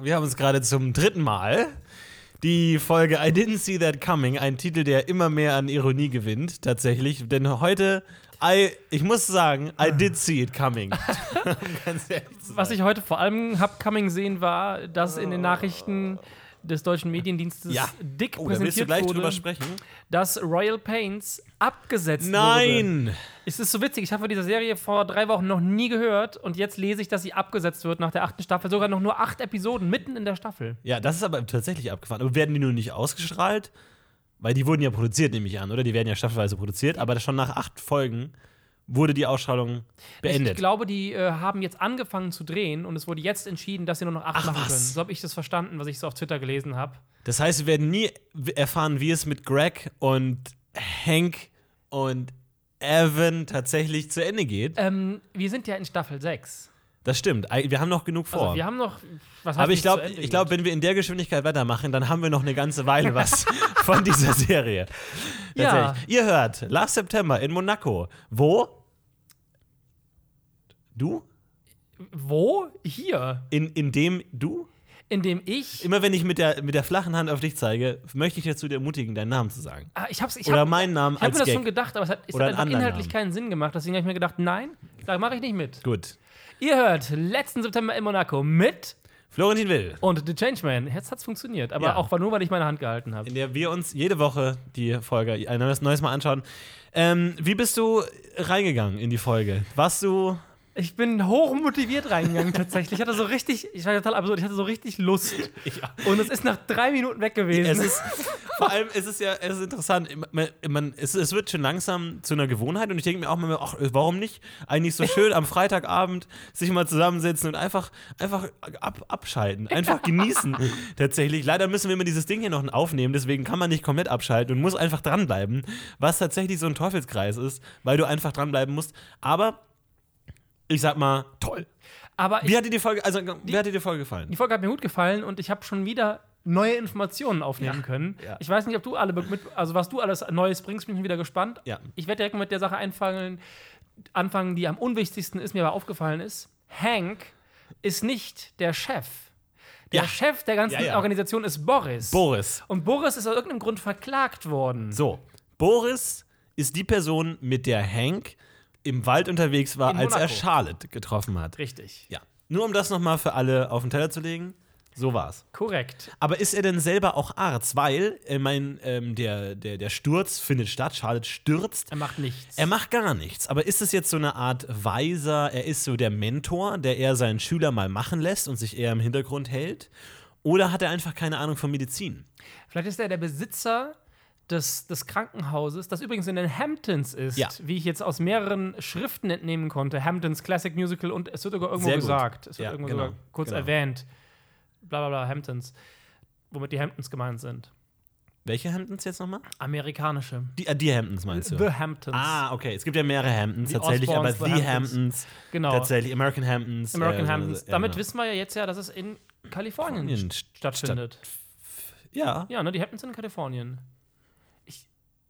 Wir haben uns gerade zum dritten Mal die Folge I Didn't See That Coming, ein Titel, der immer mehr an Ironie gewinnt, tatsächlich. Denn heute, I, ich muss sagen, I did see it coming. Was ich heute vor allem hab coming sehen, war, dass in den Nachrichten des deutschen Mediendienstes Ja. dick Oh, da willst du präsentiert gleich wurde, drüber sprechen? dass Royal Pains abgesetzt wurde. Nein! Es ist so witzig, ich habe von dieser Serie vor drei Wochen noch nie gehört und jetzt lese ich, dass sie abgesetzt wird nach der achten Staffel. Sogar noch nur acht Episoden mitten in der Staffel. Ja, das ist aber tatsächlich abgefahren. Aber werden die nur nicht ausgestrahlt? Weil die wurden ja produziert, nehme ich an, oder? Die werden ja staffelweise produziert, aber schon nach acht Folgen wurde die Ausstrahlung beendet. Ich glaube, die äh, haben jetzt angefangen zu drehen und es wurde jetzt entschieden, dass sie nur noch acht Ach, machen was? können. So habe ich das verstanden, was ich so auf Twitter gelesen habe. Das heißt, wir werden nie erfahren, wie es mit Greg und Hank und Evan tatsächlich zu Ende geht. Ähm, wir sind ja in Staffel 6. Das stimmt. Wir haben noch genug vor. Also wir haben noch. Was Aber ich glaube, ich glaub, geht? wenn wir in der Geschwindigkeit weitermachen, dann haben wir noch eine ganze Weile was von dieser Serie. Ja. Tatsächlich. Ihr hört Last September in Monaco. Wo? Du? Wo? Hier. In, in dem du? Indem ich. Immer wenn ich mit der, mit der flachen Hand auf dich zeige, möchte ich dazu ermutigen, deinen Namen zu sagen. Ah, ich hab's, ich Oder hab, meinen Namen Ich habe als mir das schon gedacht, aber es hat, es hat einfach inhaltlich Namen. keinen Sinn gemacht. Deswegen habe ich mir gedacht, nein, da mache ich nicht mit. Gut. Ihr hört letzten September in Monaco mit Florentin Will, und The Changeman. Jetzt hat's funktioniert, aber Ja. auch nur, weil ich meine Hand gehalten habe. in der wir uns jede Woche die Folge ein neues, neues Mal anschauen. Ähm, wie bist du reingegangen in die Folge? Warst du. Ich bin hoch motiviert reingegangen tatsächlich. Ich hatte so richtig, ich war total absurd, ich hatte so richtig Lust. Und es ist nach drei Minuten weg gewesen. Es ist, vor allem ist es ja es ist interessant. Man, man, es, es wird schon langsam zu einer Gewohnheit und ich denke mir auch mal, ach, warum nicht? Eigentlich so schön am Freitagabend sich mal zusammensetzen und einfach, einfach ab, abschalten, einfach genießen. Tatsächlich. Leider müssen wir immer dieses Ding hier noch aufnehmen, deswegen kann man nicht komplett abschalten und muss einfach dranbleiben, was tatsächlich so ein Teufelskreis ist, weil du einfach dranbleiben musst. Aber ich sag mal, toll. aber Wie hat dir die Folge, also wie hat dir die Folge gefallen? die Folge hat mir gut gefallen und ich habe schon wieder neue Informationen aufnehmen Ja, können. ja. Ich weiß nicht, ob du alle mit, also was du alles Neues bringst, bin ich wieder gespannt. Ja. Ich werde direkt mit der Sache einfangen, anfangen, die am unwichtigsten ist, mir aber aufgefallen ist. Hank ist nicht der Chef. Der. Chef der ganzen. Organisation ist Boris. Boris. und Boris ist aus irgendeinem Grund verklagt worden. So, Boris ist die Person, mit der Hank im Wald unterwegs war, als er. Charlotte getroffen hat. Richtig. Ja. Nur um das nochmal für alle auf den Teller zu legen. So war's. Korrekt. Aber ist er denn selber auch Arzt? Weil, ich mein, ähm, der, der, der Sturz findet statt, Charlotte stürzt. Er macht nichts. Er macht gar nichts. Aber ist es jetzt so eine Art Weiser, er ist so der Mentor, der eher seinen Schüler mal machen lässt und sich eher im Hintergrund hält? Oder hat er einfach keine Ahnung von Medizin? Vielleicht ist er der Besitzer des, des Krankenhauses, das übrigens in den Hamptons ist, Ja. wie ich jetzt aus mehreren Schriften entnehmen konnte. Hamptons Classic Musical und es wird sogar irgendwo gesagt. Es wird Ja, irgendwo genau, sogar kurz genau. erwähnt. Bla bla bla, Hamptons. Womit die Hamptons gemeint sind. Welche Hamptons jetzt nochmal? Amerikanische. Die, äh, die Hamptons meinst du? The Hamptons. Ah, okay. Es gibt ja mehrere Hamptons Die tatsächlich, aber Osborns, The The Hamptons, Hamptons. Genau. tatsächlich, American Hamptons. American äh, Hamptons. äh, Damit ja. wissen wir ja jetzt ja, dass es in Kalifornien Kalifornien st- stattfindet. Ja. Ja, ne, die Hamptons sind in Kalifornien.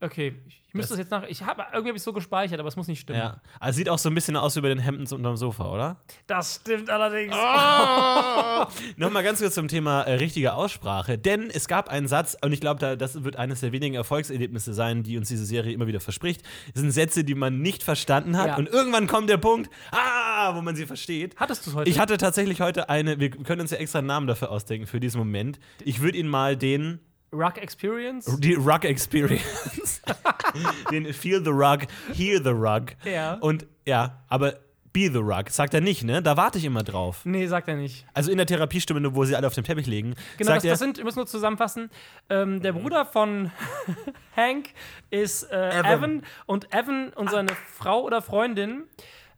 Okay, ich müsste das jetzt nach. Ich habe irgendwie habe ich so gespeichert, aber es muss nicht stimmen. Ja. Also sieht auch so ein bisschen aus wie bei den Hamptons unterm Sofa, oder? Das stimmt allerdings. Nochmal ganz kurz zum Thema äh, richtige Aussprache. Denn es gab einen Satz, und ich glaube, da, das wird eines der wenigen Erfolgserlebnisse sein, die uns diese Serie immer wieder verspricht. Es sind Sätze, die man nicht verstanden hat. Ja. Und irgendwann kommt der Punkt, ah, wo man sie versteht. Hattest du es heute? Ich hatte tatsächlich heute eine, wir können uns ja extra einen Namen dafür ausdenken, für diesen Moment. Ich würde ihn mal den Rock Experience? Die Rug Experience. Den Feel the Rug, Hear the Rug. Ja. Und ja, aber Be the Rug, sagt er nicht, ne? Da warte ich immer drauf. Nee, sagt er nicht. Also in der Therapiestunde, wo sie alle auf dem Teppich liegen, Genau, sagt das, er, das sind, wir müssen nur zusammenfassen. Ähm, der Bruder von Hank ist äh, Evan. Evan. und Evan und seine Frau oder Freundin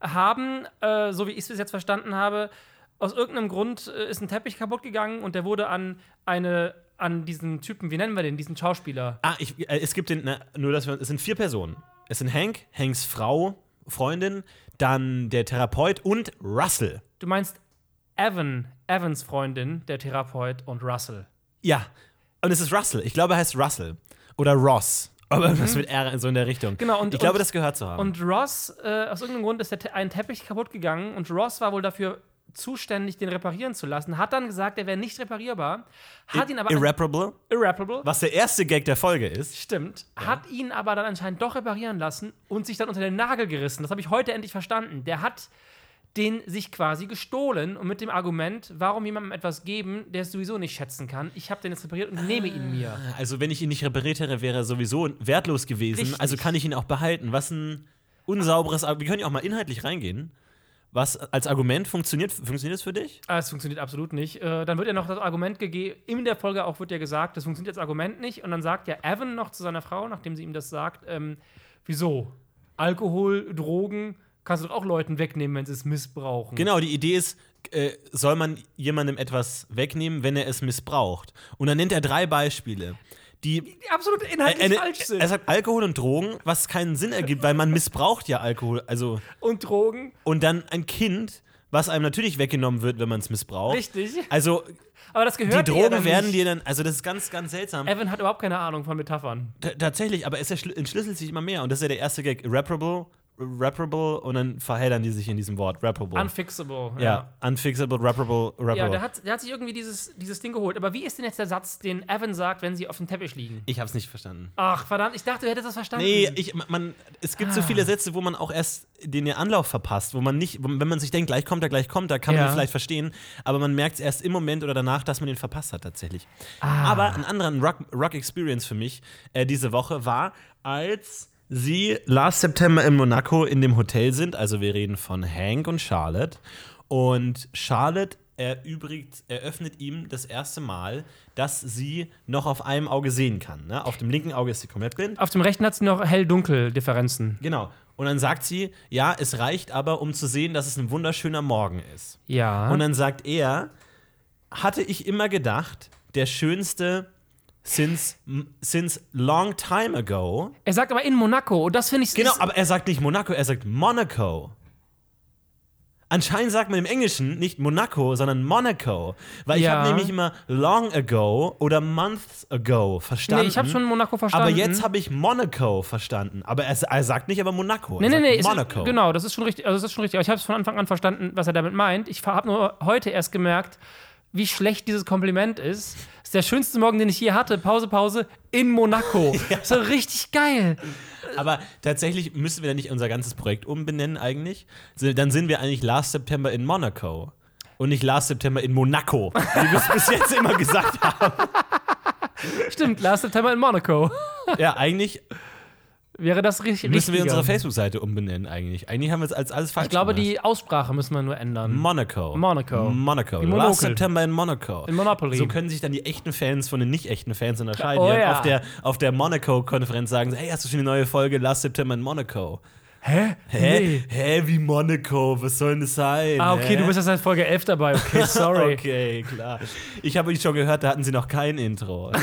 haben, äh, so wie ich es bis jetzt verstanden habe, aus irgendeinem Grund äh, ist ein Teppich kaputt gegangen und der wurde an eine an diesen Typen, wie nennen wir den, diesen Schauspieler? ah, ich, äh, es gibt den, na, nur dass wir, es sind vier Personen. Es sind Hank, Hanks Frau, Freundin, dann der Therapeut und Russell. Du meinst Evan, Evans Freundin, der Therapeut und Russell. Ja, und es ist Russell. Ich glaube, er heißt Russell. Oder Ross. Aber irgendwas mit R so in der Richtung. Mhm. Genau, und- ich glaube, und- das gehört zu haben. Und Ross, äh, aus irgendeinem Grund ist der Te ein Teppich kaputt gegangen und Ross war wohl dafür zuständig, den reparieren zu lassen. Hat dann gesagt, er wäre nicht reparierbar. Hat ihn aber. Irreparable, irreparable. was der erste Gag der Folge ist. Stimmt. Hat ihn aber dann anscheinend doch reparieren lassen und sich dann unter den Nagel gerissen. Das habe ich heute endlich verstanden. Der hat den sich quasi gestohlen und mit dem Argument, warum jemandem etwas geben, der es sowieso nicht schätzen kann. Ich habe den jetzt repariert und nehme ihn mir. Also, wenn ich ihn nicht repariert hätte, wäre er sowieso wertlos gewesen. Richtig. Also kann ich ihn auch behalten. Was ein unsauberes Argument. Wir können ja auch mal inhaltlich reingehen. Was als Argument funktioniert, funktioniert das für dich? Ah, Es funktioniert absolut nicht. Äh, dann wird ja noch das Argument gegeben, in der Folge auch wird ja gesagt, das funktioniert das Argument nicht. Und dann sagt ja Evan noch zu seiner Frau, nachdem sie ihm das sagt, ähm, wieso? Alkohol, Drogen, kannst du doch auch Leuten wegnehmen, wenn sie es missbrauchen. Genau, die Idee ist, äh, soll man jemandem etwas wegnehmen, wenn er es missbraucht? Und dann nennt er drei Beispiele, die Die absolut inhaltlich eine, falsch sind. er sagt Alkohol und Drogen, was keinen Sinn ergibt, weil man missbraucht ja Alkohol. Also und Drogen, und dann ein Kind, was einem natürlich weggenommen wird, wenn man es missbraucht. richtig. Also Aber das die gehört ihr Drogen werden dir dann, also das ist ganz, ganz seltsam. Evan hat überhaupt keine Ahnung von Metaphern. T tatsächlich, aber es entschlüsselt sich immer mehr. Und das ist ja der erste Gag. Irreparable, reparable und dann verheddern die sich in diesem Wort. Reparable. Unfixable. ja. unfixable, reparable, reparable. Ja, der hat, der hat sich irgendwie dieses, dieses Ding geholt. Aber wie ist denn jetzt der Satz, den Evan sagt, wenn sie auf dem Teppich liegen? ich hab's nicht verstanden. Ach, verdammt, ich dachte, du hättest das verstanden. Nee, ich, man, es gibt so Ah. viele Sätze, wo man auch erst den Anlauf verpasst, wo man nicht, wenn man sich denkt, gleich kommt er, gleich kommt er, kann man Ja. ihn vielleicht verstehen, aber man merkt es erst im Moment oder danach, dass man ihn verpasst hat tatsächlich. Ah. Aber ein anderer Rock, Rock Experience für mich äh, diese Woche war, als sie last September in Monaco in dem Hotel sind, also wir reden von Hank und Charlotte und Charlotte erübrigt, eröffnet ihm das erste Mal, dass sie noch auf einem Auge sehen kann. Ne? Auf dem linken Auge ist sie komplett blind. Auf dem rechten hat sie noch hell-dunkel-Differenzen. Genau. Und dann sagt sie, ja, es reicht aber, um zu sehen, dass es ein wunderschöner Morgen ist. Ja. Und dann sagt er, hatte ich immer gedacht, der schönste since, since long time ago. er sagt aber in Monaco. Und das finde ich Genau, ist- aber er sagt nicht Monaco, er sagt Monaco. Anscheinend sagt man im Englischen nicht Monaco, sondern Monaco. Weil ich Ja. habe nämlich immer long ago oder months ago verstanden. Nee, ich habe schon Monaco verstanden. Aber jetzt habe ich Monaco verstanden. Aber er, er sagt nicht aber Monaco. Nee, er nee, nee, ist, Monaco. genau, das ist schon richtig. Also das ist schon richtig. Aber ich habe es von Anfang an verstanden, was er damit meint. Ich habe nur heute erst gemerkt, wie schlecht dieses Kompliment ist. Das ist der schönste Morgen, den ich je hatte. Pause, Pause in Monaco. So richtig geil. Aber tatsächlich müssen wir dann nicht unser ganzes Projekt umbenennen eigentlich. Dann sind wir eigentlich Last September in Monaco. Und nicht Last September in Monaco, wie wir es bis jetzt immer gesagt haben. Stimmt, Last September in Monaco. Ja, eigentlich Wäre das richtig? müssen wir richtiger. unsere Facebook-Seite umbenennen eigentlich. Eigentlich haben wir es als alles falsch Ich glaube, gemacht. die Aussprache müssen wir nur ändern. Monaco. Monaco. Monaco. Last. September in Monaco. In Monopoly. So können sich dann die echten Fans von den nicht echten Fans unterscheiden. Oh die ja. auf der, auf der Monaco-Konferenz sagen, so, hey, hast du schon eine neue Folge Last September in Monaco? Hä? Hä? Nee. Hä, wie Monaco? Was soll denn das sein? Ah, okay, Hä? du bist jetzt seit Folge 11 dabei. Okay, sorry. Okay, klar. Ich habe schon gehört, da hatten sie noch kein Intro.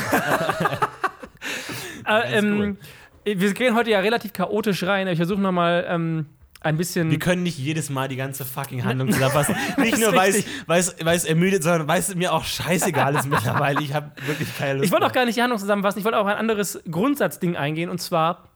Äh, ähm, Wir gehen heute ja relativ chaotisch rein. Ich versuche nochmal ähm, ein bisschen. Wir können nicht jedes Mal die ganze fucking Handlung zusammenfassen. Nicht nur, weil es, ermüdet, sondern weil es mir auch scheißegal ist mittlerweile. Ich habe wirklich keine Lust. Ich wollte auch gar nicht die Handlung zusammenfassen, ich wollte auch ein anderes Grundsatzding eingehen und zwar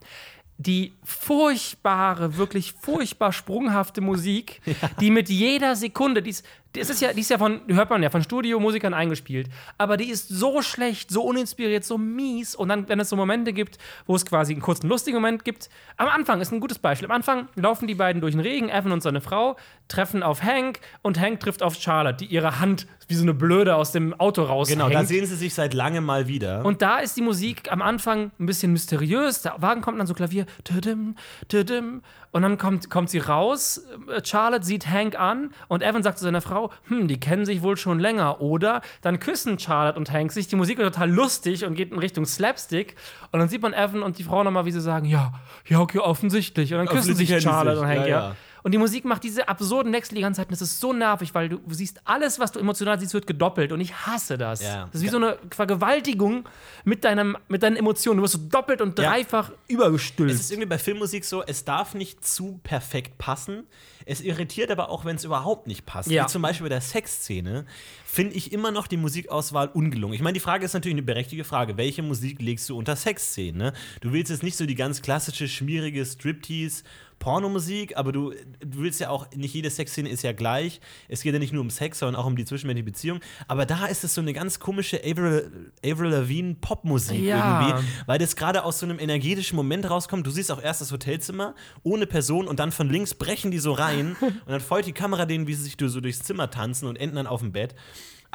die furchtbare, wirklich furchtbar sprunghafte Musik, die mit jeder Sekunde, die ist, die ist ja, die ist ja von, die hört man ja, von Studiomusikern eingespielt, aber die ist so schlecht, so uninspiriert, so mies und dann, wenn es so Momente gibt, wo es quasi einen kurzen lustigen Moment gibt, am Anfang ist ein gutes Beispiel, am Anfang laufen die beiden durch den Regen, Evan und seine Frau, treffen auf Hank und Hank trifft auf Charlotte, die ihre Hand wie so eine Blöde aus dem Auto raushängt. Genau, da sehen sie sich seit langem mal wieder. Und da ist die Musik am Anfang ein bisschen mysteriös. Der Wagen kommt dann so Klavier. Tüdim, tüdim. Und dann kommt, kommt sie raus. äh, Charlotte sieht Hank an und Evan sagt zu seiner Frau: Hm, die kennen sich wohl schon länger. Oder dann küssen Charlotte und Hank sich. Die Musik wird total lustig und geht in Richtung Slapstick. Und dann sieht man Evan und die Frau nochmal, wie sie sagen: Ja, ja, okay, offensichtlich. Und dann küssen sich Charlotte sich. und Hank, Ja, ja. ja. Und die Musik macht diese absurden Wechsel die ganze Zeit. Und das ist so nervig, weil du siehst alles, was du emotional siehst, wird gedoppelt. Und ich hasse das. Ja. Das ist wie so eine Vergewaltigung mit, deinem, mit deinen Emotionen. Du wirst so doppelt und dreifach Es ist übergestülpt. irgendwie bei Filmmusik so, es darf nicht zu perfekt passen. Es irritiert aber auch, wenn es überhaupt nicht passt. Wie zum Beispiel bei der Sexszene finde ich immer noch die Musikauswahl ungelungen. Ich meine, die Frage ist natürlich eine berechtigte Frage. Welche Musik legst du unter Sexszenen? Ne? Du willst jetzt nicht so die ganz klassische, schmierige Striptease. Pornomusik, aber du, du willst ja auch, nicht jede Sexszene ist ja gleich. Es geht ja nicht nur um Sex, sondern auch um die zwischenmenschliche Beziehung. Aber da ist es so eine ganz komische Avril, Avril Lavigne Popmusik Ja. irgendwie, weil das gerade aus so einem energetischen Moment rauskommt. Du siehst auch erst das Hotelzimmer ohne Person und dann von links brechen die so rein und dann folgt die Kamera denen, wie sie sich so durchs Zimmer tanzen und enden dann auf dem Bett.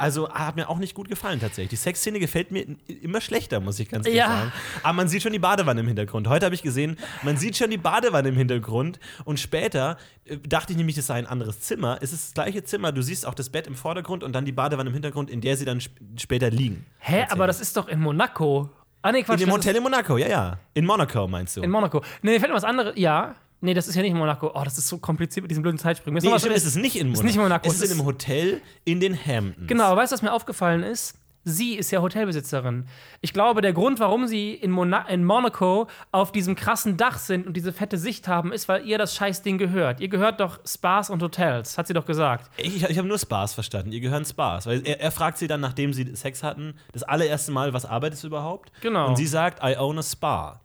Also hat mir auch nicht gut gefallen tatsächlich. Die Sexszene gefällt mir immer schlechter, muss ich ganz ehrlich Ja. sagen. Aber man sieht schon die Badewanne im Hintergrund. Heute habe ich gesehen, man sieht schon die Badewanne im Hintergrund. Und später äh, dachte ich nämlich, das sei ein anderes Zimmer. Es ist das gleiche Zimmer. Du siehst auch das Bett im Vordergrund und dann die Badewanne im Hintergrund, in der sie dann sp später liegen. Hä, aber das ist doch in Monaco. Ah, nee, Quatsch. In dem Hotel in Monaco, ja, ja. In Monaco meinst du? in Monaco. Nee, mir fällt mir was anderes. Ja. Nee, das ist ja nicht in Monaco. Oh, das ist so kompliziert mit diesem blöden Zeitsprung. Ist nee, stimmt, es ist nicht in Monaco. nicht Monaco, Es ist in ist- einem Hotel in den Hamptons. Genau, aber weißt du, was mir aufgefallen ist? Sie ist ja Hotelbesitzerin. Ich glaube, der Grund, warum sie in, Mona in Monaco auf diesem krassen Dach sind und diese fette Sicht haben, ist, weil ihr das Scheißding gehört. Ihr gehört doch Spas und Hotels, hat sie doch gesagt. Ich, ich habe nur Spas verstanden. Ihr gehören Spas. Weil er, er fragt sie dann, nachdem sie Sex hatten, das allererste Mal, was arbeitest du überhaupt? Genau. Und sie sagt, I own a Spa.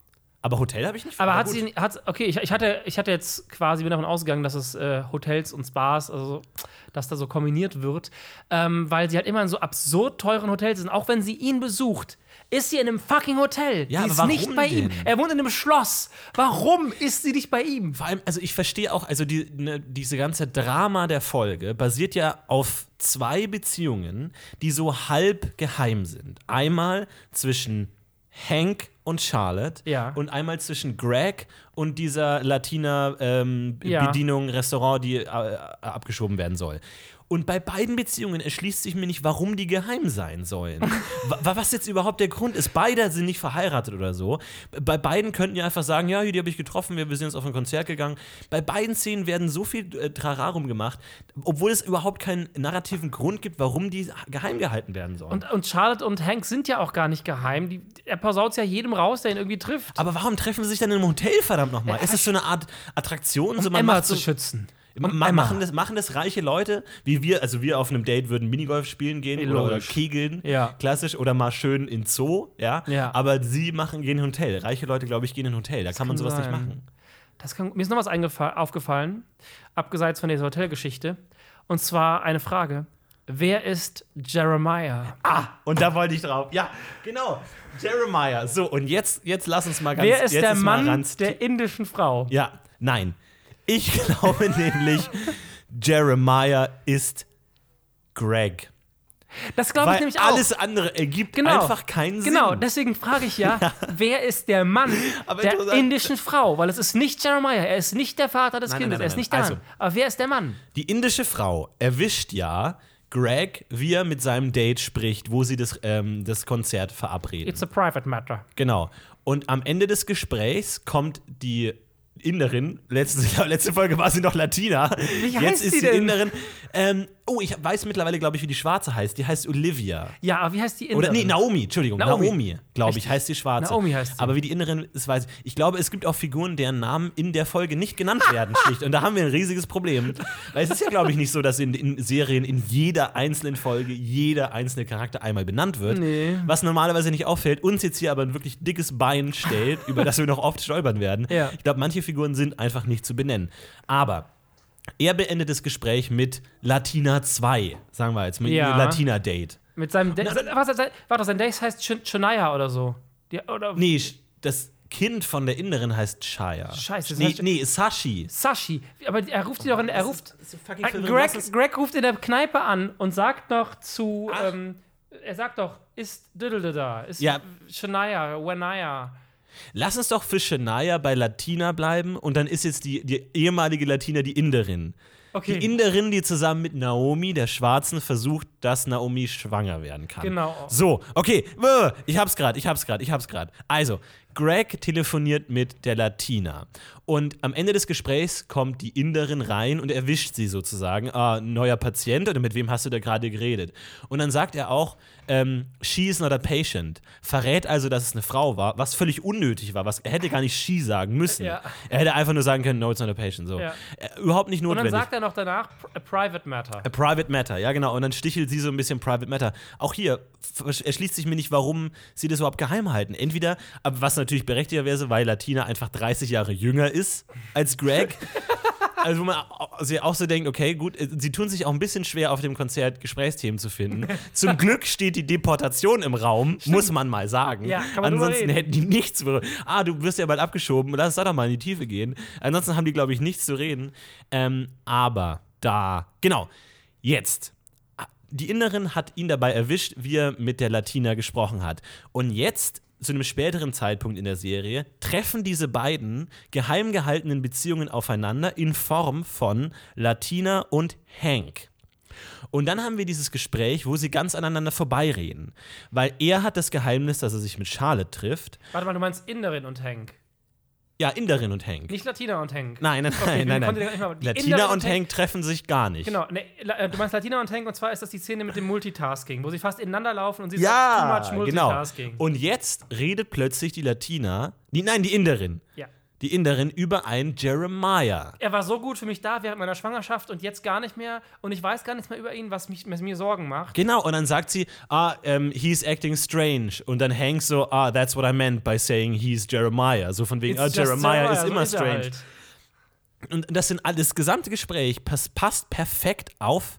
Aber Hotel habe ich nicht Aber hat sie, hat, okay, ich, ich, hatte, ich hatte jetzt quasi, bin davon ausgegangen, dass es äh, Hotels und Spas, also dass da so kombiniert wird, ähm, weil sie halt immer in so absurd teuren Hotels sind. Auch wenn sie ihn besucht, ist sie in einem fucking Hotel. Ja, sie ist nicht bei ihm. denn? Er wohnt in einem Schloss. Warum ist sie nicht bei ihm? Vor allem, also ich verstehe auch, also die, ne, diese ganze Drama der Folge basiert ja auf zwei Beziehungen, die so halb geheim sind. Einmal zwischen Hank und Charlotte Ja. und einmal zwischen Greg und dieser Latina ähm, Ja. Bedienung, Restaurant, die äh, abgeschoben werden soll. Und bei beiden Beziehungen erschließt sich mir nicht, warum die geheim sein sollen. Wa- was jetzt überhaupt der Grund ist. Beide sind nicht verheiratet oder so. Bei beiden könnten ja einfach sagen, ja, hier, die habe ich getroffen, wir, wir sind jetzt auf ein Konzert gegangen. Bei beiden Szenen werden so viel äh, Trararum gemacht, obwohl es überhaupt keinen narrativen Grund gibt, warum die geheim gehalten werden sollen. Und, und Charlotte und Hank sind ja auch gar nicht geheim. Die, er pausaut ja jedem raus, der ihn irgendwie trifft. aber warum treffen sie sich dann im Hotel, verdammt nochmal? ist das so eine Art Attraktion? so, man Emma macht so, zu schützen. Ma machen, das, machen das reiche Leute, wie wir, also wir auf einem Date würden Minigolf spielen gehen oder, oder Logisch. kegeln, Ja. klassisch, oder mal schön in Zoo, ja. Ja. Aber sie machen, gehen in ein Hotel. Reiche Leute, glaube ich, gehen in ein Hotel. Da kann man sowas nicht sein. machen. Das kann, mir ist noch was aufgefallen, abgeseits von dieser Hotelgeschichte. Und zwar eine Frage. Wer ist Jeremiah? Ah, und da wollte ich drauf. Ja, genau. Jeremiah. So, und jetzt, jetzt lass uns mal ganz Wer ist der Mann der indischen Frau? Ja, nein. Ich glaube nämlich, Jeremiah ist Greg. Das glaube ich nämlich auch. alles andere ergibt Genau. einfach keinen Sinn. Genau, deswegen frage ich ja, wer ist der Mann Aber der indischen Frau? Weil es ist nicht Jeremiah, er ist nicht der Vater des Nein, Kindes, nein, er ist nein, nicht der nein. Mann. Aber wer ist der Mann? Die indische Frau erwischt ja Greg, wie er mit seinem Date spricht, wo sie das, ähm, das Konzert verabreden. It's a private matter. Genau. Und am Ende des Gesprächs kommt die Inderin, letzte, letzte Folge war sie noch Latina. Wie heißt Jetzt ist sie die denn? Inderin. Ähm, oh, ich weiß mittlerweile, glaube ich, wie die Schwarze heißt. Die heißt Olivia. Ja, aber wie heißt die Oder Inderin? nee, Naomi, Entschuldigung, Naomi. Naomi, glaube ich, heißt die Schwarze. Naomi heißt sie. Aber wie die Innerin ist, weiß ich. Ich glaube, es gibt auch Figuren, deren Namen in der Folge nicht genannt werden, schlicht. Und da haben wir ein riesiges Problem. Weil es ist ja, glaube ich, nicht so, dass in, in Serien in jeder einzelnen Folge jeder einzelne Charakter einmal benannt wird. Nee. Was normalerweise nicht auffällt, uns jetzt hier aber ein wirklich dickes Bein stellt, über das wir noch oft stolpern werden. Ja. Ich glaube, manche Figuren sind einfach nicht zu benennen. Aber er beendet das Gespräch mit Latina 2, sagen wir jetzt, mit Ja. Latina-Date. Mit seinem Date. Warte, sein Date heißt Ch Shania oder so. Die, oder Nee, das Kind von der Inderin heißt Shaya. Scheiße, das Nee, heißt- nee, Sashi. Sashi. Aber er ruft sie doch in. Er ruft. Das ist fucking Äh, Greg, Greg ruft in der Kneipe an und sagt noch zu. Ähm, er sagt doch, ist Diddle da, ist Ja. Shania, Wanaya. Lass uns doch für Shania bei Latina bleiben und dann ist jetzt die, die ehemalige Latina die Inderin. Okay. Die Inderin, die zusammen mit Naomi, der Schwarzen, versucht, dass Naomi schwanger werden kann. Genau. So, okay, ich hab's grad, ich hab's grad, ich hab's grad. Also, Greg telefoniert mit der Latina. Und am Ende des Gesprächs kommt die Inderin rein und erwischt sie sozusagen. Ah, neuer Patient oder mit wem hast du da gerade geredet? Und dann sagt er auch, ähm, she is not a patient. Verrät also, dass es eine Frau war, was völlig unnötig war. Was, er hätte gar nicht she sagen müssen. Ja. Er hätte einfach nur sagen können, no, it's not a patient. So. Ja. Äh, überhaupt nicht Und dann notwendig. sagt er noch danach, a private matter. A Private Matter, ja genau. Und dann stichelt sie so ein bisschen Private Matter. Auch hier erschließt sich mir nicht, warum sie das überhaupt geheim halten. Entweder, aber was natürlich berechtigt wäre, weil Latina einfach 30 Jahre jünger ist als Greg. Also wo man sie auch so denkt, okay, gut, äh, sie tun sich auch ein bisschen schwer auf dem Konzert Gesprächsthemen zu finden. Zum Glück steht die Deportation im Raum, muss man mal sagen. Ja, kann man Ansonsten hätten die nichts. Ah, du wirst ja bald abgeschoben, lass da doch mal in die Tiefe gehen. Ansonsten haben die, glaube ich, nichts zu reden. Ähm, aber da, genau, jetzt. Die Innerin hat ihn dabei erwischt, wie er mit der Latina gesprochen hat. Und jetzt, zu einem späteren Zeitpunkt in der Serie, treffen diese beiden geheim gehaltenen Beziehungen aufeinander in Form von Latina und Hank. Und dann haben wir dieses Gespräch, wo sie ganz aneinander vorbeireden. Weil er hat das Geheimnis, dass er sich mit Charlotte trifft. Warte mal, du meinst Inderin und Hank. Ja, Inderin und Hank. Nicht Latina und Hank. Nein, nein, Okay, nein, nein, nein. Latina Inderin und Hank treffen sich gar nicht. Genau, ne, du meinst Latina und Hank und zwar ist das die Szene mit dem Multitasking, wo sie fast ineinander laufen und sie Ja, sagt too much genau. Multitasking. Und jetzt redet plötzlich die Latina, die, nein, die Inderin, ja. Die Inderin über einen Jeremiah. Er war so gut für mich da während meiner Schwangerschaft und jetzt gar nicht mehr und ich weiß gar nichts mehr über ihn, was, mich, was mir Sorgen macht. Genau, und dann sagt sie, ah, ähm, he's acting strange. Und dann Hank so, ah, that's what I meant by saying he's Jeremiah. So von wegen, It's ah, just Jeremiah ist so immer er strange. halt. Und das sind alles, das gesamte Gespräch pass, passt perfekt auf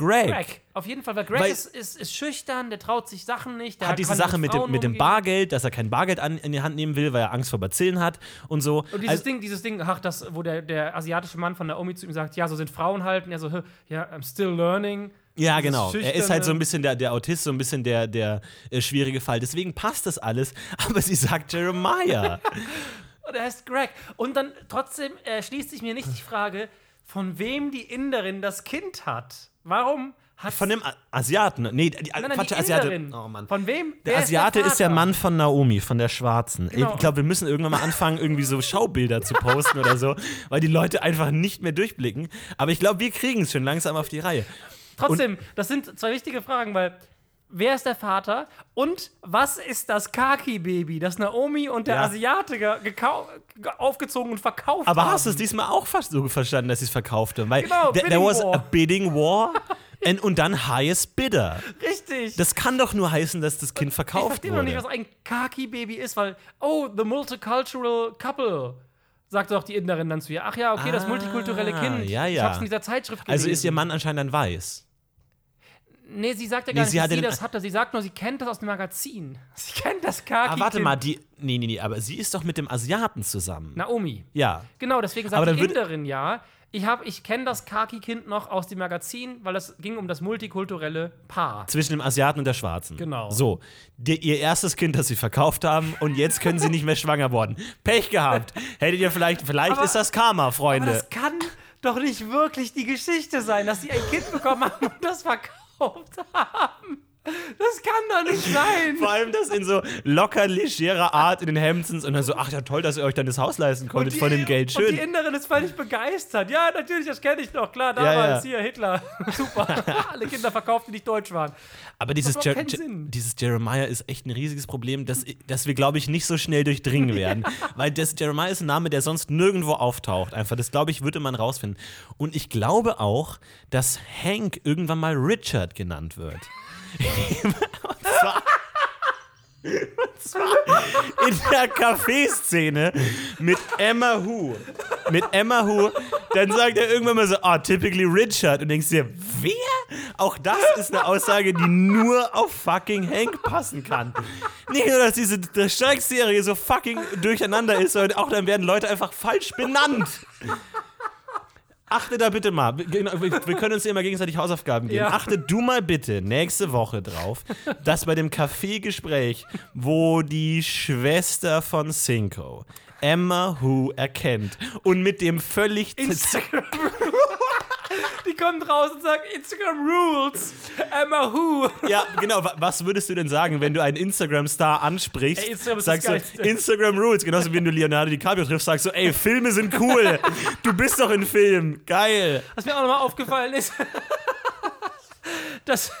Greg. Greg, auf jeden Fall, weil Greg Weil- ist, ist, ist schüchtern, der traut sich Sachen nicht. Der Hat diese Sache mit dem, mit dem. Bargeld, dass er kein Bargeld an, in die Hand nehmen will, weil er Angst vor Bazillen hat und so. Und dieses Also- Ding, dieses Ding, ach, das, wo der, der asiatische Mann von Naomi zu ihm sagt, ja, so sind Frauen halt. Und er so, "Hä, ja, I'm still learning. Ja, genau. Er ist halt so ein bisschen der, der Autist, so ein bisschen der, der äh, schwierige Fall. Deswegen passt das alles. Aber sie sagt Jeremiah. Und er heißt Greg. Und dann trotzdem äh, schließt sich mir nicht die Frage, von wem die Inderin das Kind hat. Warum hat Von dem Asiaten. Nee, die, nein, nein, Quatsch, die Asiate. Inderin. Oh Mann. Von wem? Der Wer Asiate ist der, Vater? Mann von Naomi, von der Schwarzen. Genau. Ich glaube, wir müssen irgendwann mal anfangen, irgendwie so Schaubilder zu posten oder so, weil die Leute einfach nicht mehr durchblicken. Aber ich glaube, wir kriegen es schon langsam auf die Reihe. Trotzdem, das sind zwei wichtige Fragen, weil wer ist der Vater und was ist das Kaki-Baby, das Naomi und der Ja. Asiate aufgezogen und verkauft Aber haben? hast du es diesmal auch fast so verstanden, dass sie es verkauft haben? Weil Genau, there, there was War. a bidding war and, und dann highest bidder. Richtig. Das kann doch nur heißen, dass das Kind ich verkauft verstehe noch nicht, was wurde. ein Kaki-Baby ist, weil, oh, the multicultural couple, sagt doch die Inderin dann zu ihr. Ach ja, okay, das Ah, multikulturelle Kind. ja, Ich ja. hab's in dieser Zeitschrift gelesen. Also ist ihr Mann anscheinend dann weiß. Nee, sie sagt ja Nee, gar nicht, sie dass hatte sie das hatte. Sie sagt nur, sie kennt das aus dem Magazin. Sie kennt das Kaki. Aber warte mal, die. Nee, nee, nee, aber sie ist doch mit dem Asiaten zusammen. Naomi. Ja. Genau, deswegen sagt Aber die Inderin ja, ich, hab- ich kenne das Kaki-Kind noch aus dem Magazin, weil es ging um das multikulturelle Paar. Zwischen dem Asiaten und der Schwarzen. Genau. So. Die, ihr erstes Kind, das sie verkauft haben, und jetzt können sie nicht mehr schwanger worden. Pech gehabt. Hättet ihr vielleicht. Vielleicht Aber- ist das Karma, Freunde. das kann doch nicht wirklich die Geschichte sein, dass sie ein Kind bekommen haben und das verkauft haben. Das kann doch nicht sein. Vor allem das in so locker legerer Art in den Hamptons und dann so, ach ja, toll, dass ihr euch dann das Haus leisten konntet von dem Geld. Und die Schön. Inderin ist völlig begeistert. Ja, natürlich, das kenne ich noch. Klar, Ja, damals ja. hier, Hitler. Super. Alle Kinder verkauft, die nicht deutsch waren. Aber dieses, Jer keinen Je- Sinn. dieses Jeremiah ist echt ein riesiges Problem, das, das wir, glaube ich, nicht so schnell durchdringen werden. Weil das Jeremiah ist ein Name, der sonst nirgendwo auftaucht. Einfach, das glaube ich, würde man rausfinden. Und ich glaube auch, dass Hank irgendwann mal Richard genannt wird. und zwar. Und zwar in der Kaffeeszene mit Emma Hu. Mit Emma Hu, dann sagt er irgendwann mal so, ah, typically Richard. Und denkst dir, wer? Auch das ist eine Aussage, die nur auf fucking Hank passen kann. Nicht nur, dass diese Schreckserie so fucking durcheinander ist, sondern auch dann werden Leute einfach falsch benannt. Achte da bitte mal, genau, wir wir können uns ja immer gegenseitig Hausaufgaben geben. Ja. Achte du mal bitte nächste Woche drauf, dass bei dem Kaffeegespräch, wo die Schwester von Cinco Emma Hu erkennt und mit dem völlig Instagram. Kommt raus und sagt, Instagram rules. Emma Who. Ja, genau. wa- Was würdest du denn sagen, wenn du einen Instagram-Star ansprichst? Ey, Instagram sagst du. Instagram Rules. Genauso wie wenn du Leonardo DiCaprio triffst, sagst du, ey, Filme sind cool. Du bist doch in Film. Geil. Was mir auch nochmal aufgefallen ist, dass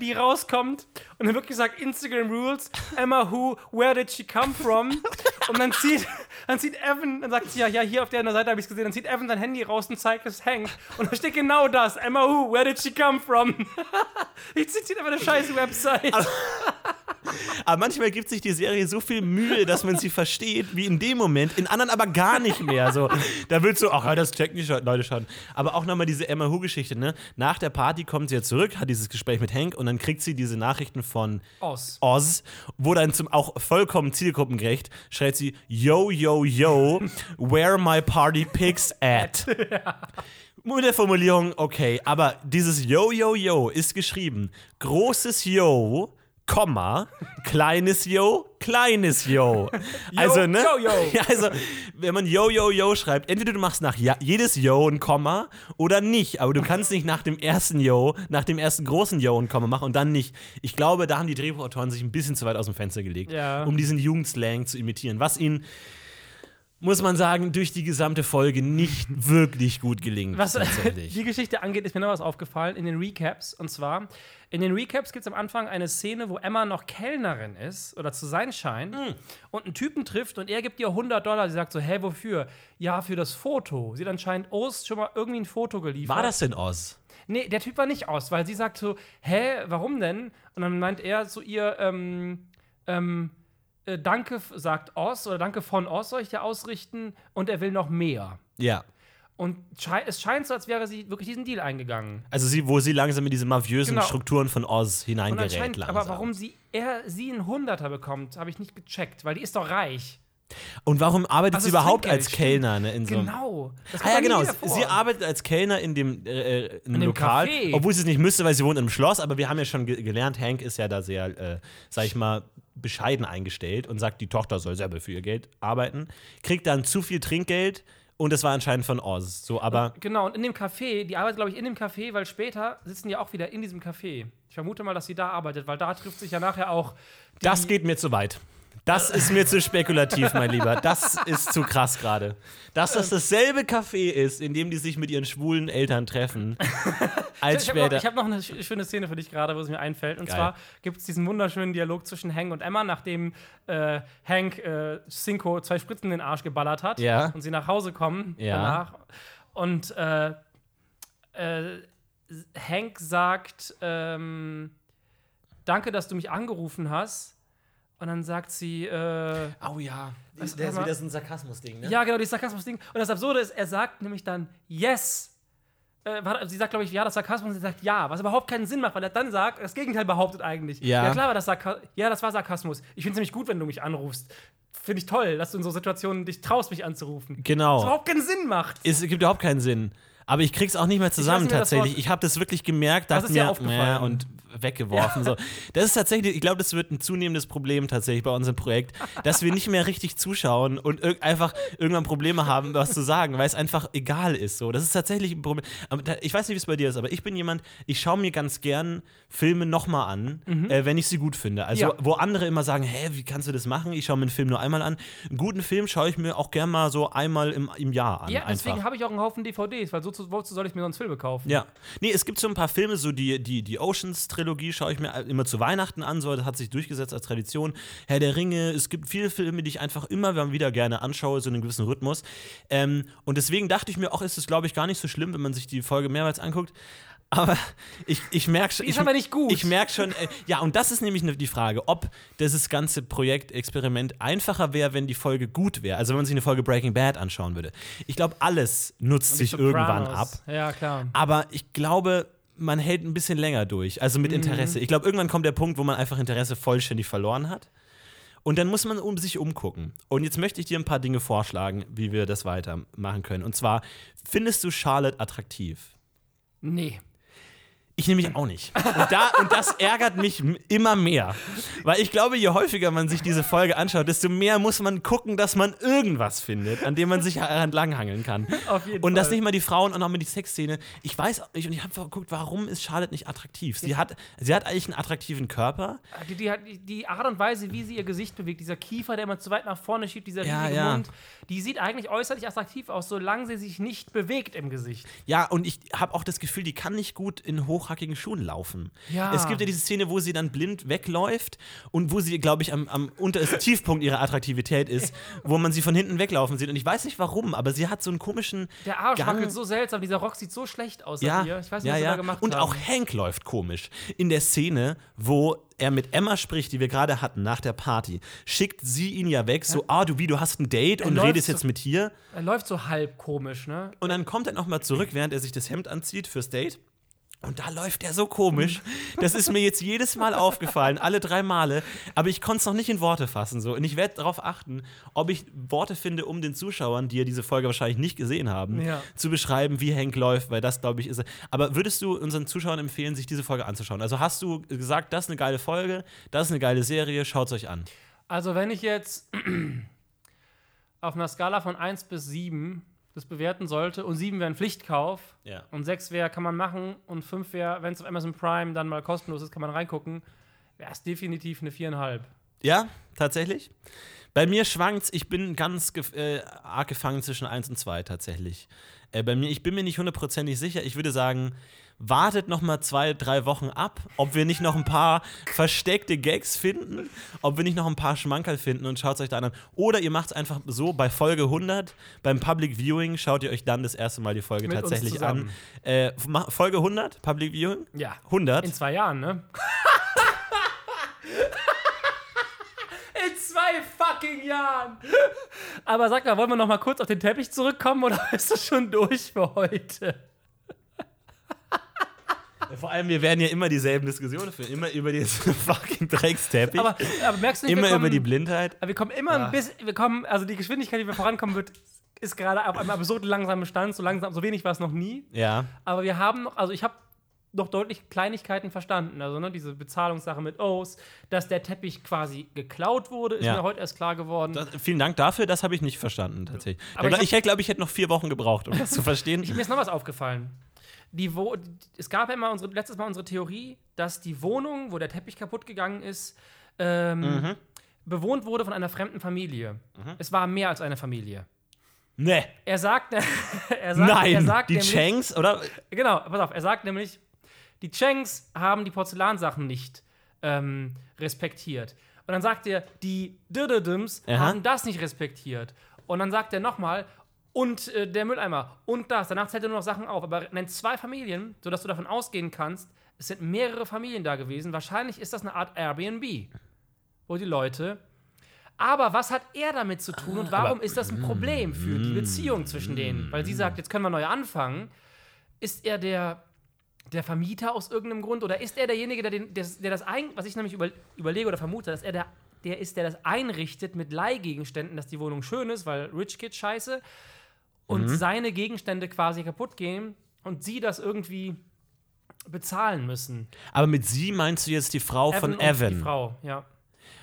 die rauskommt und dann wirklich sagt Instagram Rules, Emma Who, where did she come from? Und dann zieht, dann zieht Evan, dann sagt sie ja, ja, hier auf der Seite habe ich es gesehen, dann zieht Evan sein Handy raus und zeigt es Hank. Und da steht genau das, Emma Who, where did she come from? ich zitiere einfach eine scheiß Website. Aber manchmal gibt sich die Serie so viel Mühe, dass man sie versteht, wie in dem Moment, in anderen aber gar nicht mehr. So, da wird so, ach, ja, das checken die Leute schon. Aber auch nochmal diese Emma Hu-Geschichte, ne? Nach der Party kommt sie ja zurück, hat dieses Gespräch mit Hank und dann kriegt sie diese Nachrichten von Oz. Oz, wo dann zum auch vollkommen zielgruppengerecht schreit sie, Yo, yo, yo, where my party pics at? Mit der Formulierung, okay, aber dieses Yo, yo, yo ist geschrieben. Großes Yo, Komma, kleines Yo, kleines Yo. Also, ne? yo, yo. Also, wenn man Yo, yo, yo schreibt, entweder du machst nach ja, jedes Yo ein Komma oder nicht. Aber du kannst nicht nach dem ersten Yo, nach dem ersten großen Yo ein Komma machen und dann nicht. Ich glaube, da haben die Drehbuchautoren sich ein bisschen zu weit aus dem Fenster gelegt, Ja. um diesen Jugendslang zu imitieren, was ihnen muss man sagen, durch die gesamte Folge nicht wirklich gut gelingt. Was tatsächlich. die Geschichte angeht, ist mir noch was aufgefallen in den Recaps. Und zwar, in den Recaps gibt es am Anfang eine Szene, wo Emma noch Kellnerin ist oder zu sein scheint Hm. und einen Typen trifft und er gibt ihr 100 Dollar. Sie sagt so, hä, wofür? Ja, für das Foto. Sie hat anscheinend Ost schon mal irgendwie ein Foto geliefert. War das denn Oz? Nee, der Typ war nicht aus, weil sie sagt so, hä, warum denn? Und dann meint er zu ihr, ähm, ähm, äh, danke, sagt Oz, oder danke von Oz soll ich dir ausrichten und er will noch mehr. Ja. Und schei es scheint so, als wäre sie wirklich diesen Deal eingegangen. Also sie, wo sie langsam in diese mafiösen Genau. Strukturen von Oz hineingerät. aber warum sie, er sie einen Hunderter bekommt, habe ich nicht gecheckt, weil die ist doch reich. Und warum arbeitet Also sie überhaupt als Kellner ne, in so einem Genau. Ah ja, genau. Sie arbeitet als Kellner in dem, äh, in einem dem Lokal, Café. obwohl sie es nicht müsste, weil sie wohnt in einem Schloss. Aber wir haben ja schon ge gelernt, Hank ist ja da sehr, äh, sag ich mal, bescheiden eingestellt und sagt, die Tochter soll selber für ihr Geld arbeiten. Kriegt dann zu viel Trinkgeld und das war anscheinend von Oz. So, aber Genau, und in dem Café, die arbeitet, glaube ich, in dem Café, weil später sitzen die auch wieder in diesem Café. Ich vermute mal, dass sie da arbeitet, weil da trifft sich ja nachher auch. Das geht mir zu weit. Das ist mir zu spekulativ, mein Lieber. Das ist zu krass gerade. Dass das dasselbe Café ist, in dem die sich mit ihren schwulen Eltern treffen, als Ich habe noch, hab noch eine sch- schöne Szene für dich gerade, wo es mir einfällt. Und Geil. zwar gibt es diesen wunderschönen Dialog zwischen Hank und Emma, nachdem äh, Hank äh, Cinco zwei Spritzen in den Arsch geballert hat Ja. und sie nach Hause kommen Ja. danach. Und äh, äh, Hank sagt, ähm, danke, dass du mich angerufen hast. Und dann sagt sie, äh, Oh ja, Was- der ist wieder so ein Sarkasmus-Ding, ne? ja, genau, dieses Sarkasmus-Ding. Und das Absurde ist, er sagt nämlich dann, yes. Äh, warte, sie sagt, glaube ich, ja, das Sarkasmus. Und sie sagt, ja, was überhaupt keinen Sinn macht, weil er dann sagt, das Gegenteil behauptet eigentlich. Ja. klar war das Sarkasmus. Ja, das war Sarkasmus. Ich finde es nämlich gut, wenn du mich anrufst. Finde ich toll, dass du in so Situationen dich traust, mich anzurufen. Was Genau. überhaupt keinen Sinn macht. Es gibt überhaupt keinen Sinn. Aber ich krieg's auch nicht mehr zusammen nicht mehr tatsächlich. Ich habe das wirklich gemerkt, dachte ist mir, aufgefallen? "Mäh", und weggeworfen. So. Das ist tatsächlich, ich glaube, das wird ein zunehmendes Problem tatsächlich bei unserem Projekt, dass wir nicht mehr richtig zuschauen und irg einfach irgendwann Probleme haben, was zu sagen, weil es einfach egal ist. So. Das ist tatsächlich ein Problem. Ich weiß nicht, wie es bei dir ist, aber ich bin jemand, ich schaue mir ganz gern Filme nochmal an, äh, wenn ich sie gut finde. Also, Ja. wo andere immer sagen, hä, wie kannst du das machen? Ich schaue mir einen Film nur einmal an. Einen guten Film schaue ich mir auch gern mal so einmal im, im Jahr an. Ja, deswegen habe ich auch einen Haufen DVDs, weil so zu, wozu soll ich mir sonst Filme kaufen? Ja. Nee, es gibt so ein paar Filme, so die, die, die Oceans-Trilogie schaue ich mir immer zu Weihnachten an, so das hat sich durchgesetzt als Tradition. Herr der Ringe, es gibt viele Filme, die ich einfach immer wieder gerne anschaue, so in einem gewissen Rhythmus. Ähm, und deswegen dachte ich mir, auch ist es, glaube ich, gar nicht so schlimm, wenn man sich die Folge mehrmals anguckt. Aber ich, ich merke schon. Die ist ich, aber nicht gut. Ich merke schon, äh, ja, und das ist nämlich ne, die Frage, ob dieses ganze Projekt, Experiment einfacher wäre, wenn die Folge gut wäre. Also, wenn man sich eine Folge Breaking Bad anschauen würde. Ich glaube, alles nutzt sich irgendwann ab. Sopranos. Ja, klar. Aber ich glaube, man hält ein bisschen länger durch. Also mit Interesse. Ich glaube, irgendwann kommt der Punkt, wo man einfach Interesse vollständig verloren hat. Und dann muss man um sich umgucken. Und jetzt möchte ich dir ein paar Dinge vorschlagen, wie wir das weitermachen können. Und zwar, findest du Charlotte attraktiv? Nee. Ich nämlich auch nicht. Und, da, und das ärgert mich immer mehr. Weil ich glaube, je häufiger man sich diese Folge anschaut, desto mehr muss man gucken, dass man irgendwas findet, an dem man sich entlanghangeln kann. Auf jeden und das Fall. nicht mal die Frauen und auch mal die Sexszene. Ich weiß nicht, und ich habe geguckt, warum ist Charlotte nicht attraktiv? Sie hat, sie hat eigentlich einen attraktiven Körper. Die, die, die, die Art und Weise, wie sie ihr Gesicht bewegt, dieser Kiefer, der immer zu weit nach vorne schiebt, dieser Ja, ja. Mund, die sieht eigentlich äußerlich attraktiv aus, solange sie sich nicht bewegt im Gesicht. Ja, und ich habe auch das Gefühl, die kann nicht gut in hochhackigen Schuhen laufen. Ja. Es gibt ja diese Szene, wo sie dann blind wegläuft und wo sie, glaube ich, am, am unter ist Tiefpunkt ihrer Attraktivität ist, wo man sie von hinten weglaufen sieht. Und ich weiß nicht warum, aber sie hat so einen komischen Der Arsch Gang. wackelt so seltsam, dieser Rock sieht so schlecht aus Ja, ihr. Ich weiß nicht, ja, was sie ja. da gemacht Und haben. auch Hank läuft komisch. In der Szene, wo er mit Emma spricht, die wir gerade hatten, nach der Party, schickt sie ihn ja weg, so, ah, du wie, du hast ein Date und läuft redest so- jetzt mit hier. er läuft so halb komisch, ne? Und dann kommt er nochmal zurück, während er sich das Hemd anzieht fürs Date. Und da läuft er so komisch. Das ist mir jetzt jedes Mal aufgefallen, alle drei Male. Aber ich konnte es noch nicht in Worte fassen. So. Und ich werde darauf achten, ob ich Worte finde, um den Zuschauern, die ja diese Folge wahrscheinlich nicht gesehen haben, Ja. zu beschreiben, wie Hank läuft, weil das, glaube ich, ist. Aber würdest du unseren Zuschauern empfehlen, sich diese Folge anzuschauen? Also hast du gesagt, das ist eine geile Folge, das ist eine geile Serie, schaut es euch an. Also, wenn ich jetzt auf einer Skala von 1 bis 7 das bewerten sollte und 7 wäre ein Pflichtkauf Ja. und 6 wäre, kann man machen und 5 wäre, wenn es auf Amazon Prime dann mal kostenlos ist, kann man reingucken, wäre es definitiv eine 4,5. Ja, tatsächlich. Bei mir schwankt's, ich bin ganz gef äh, arg gefangen zwischen 1 und 2 tatsächlich. Äh, bei mir, ich bin mir nicht hundertprozentig sicher. Ich würde sagen, wartet noch mal zwei, drei Wochen ab, ob wir nicht noch ein paar versteckte Gags finden, ob wir nicht noch ein paar Schmankerl finden und schaut es euch dann an. Oder ihr macht es einfach so, bei Folge 100, beim Public Viewing, schaut ihr euch dann das erste Mal die Folge Mit tatsächlich an. Äh, Folge 100, Public Viewing? Ja. 100? In zwei Jahren, ne? In zwei fucking Jahren! Aber sag mal, wollen wir noch mal kurz auf den Teppich zurückkommen oder ist das schon durch für heute? Vor allem, wir werden ja immer dieselben Diskussionen führen. Immer über diesen fucking Drecksteppich. Aber, aber merkst du nicht, immer kommen, über die Blindheit. aber wir kommen immer Ah. ein bisschen, wir kommen, also die Geschwindigkeit, die wir vorankommen wird, ist gerade auf einem absurd langsamen Stand, so langsam, so wenig war es noch nie. Ja. Aber wir haben noch, also ich habe noch deutlich Kleinigkeiten verstanden. Also ne, diese Bezahlungssache mit O's, dass der Teppich quasi geklaut wurde, ist Ja. mir heute erst klar geworden. Das, vielen Dank dafür, das habe ich nicht verstanden, tatsächlich. Aber ich ich ich glaube ich, hätte noch vier Wochen gebraucht, um das zu verstehen. Mir ist noch was aufgefallen. Die Wo es gab ja immer unsere, letztes Mal unsere Theorie, dass die Wohnung, wo der Teppich kaputt gegangen ist, ähm, Mhm. bewohnt wurde von einer fremden Familie. Es war mehr als eine Familie. nee. Er sagt, er sagt, Nein, er sagt die nämlich, Changs, oder? Genau, pass auf, er sagt nämlich, die Chengs haben die Porzellansachen nicht ähm, respektiert. Und dann sagt er, die Dirdedems Aha. haben das nicht respektiert. Und dann sagt er nochmal, und äh, der Mülleimer und das. Danach zählt er nur noch Sachen auf. Aber nennt zwei Familien, sodass du davon ausgehen kannst, es sind mehrere Familien da gewesen. Wahrscheinlich ist das eine Art Airbnb, wo die Leute. Aber was hat er damit zu tun und warum ist das ein Problem für die Beziehung zwischen denen? Weil sie sagt, jetzt können wir neu anfangen. Ist er der, der Vermieter aus irgendeinem Grund oder ist er derjenige, der, den, der, der das ein, was ich nämlich über, überlege oder vermute, dass er der, der ist, der das einrichtet mit Leihgegenständen, dass die Wohnung schön ist, weil Rich Kid scheiße und seine Gegenstände quasi kaputt gehen und sie das irgendwie bezahlen müssen. Aber mit sie meinst du jetzt die Frau von und Evan? Die Frau, ja.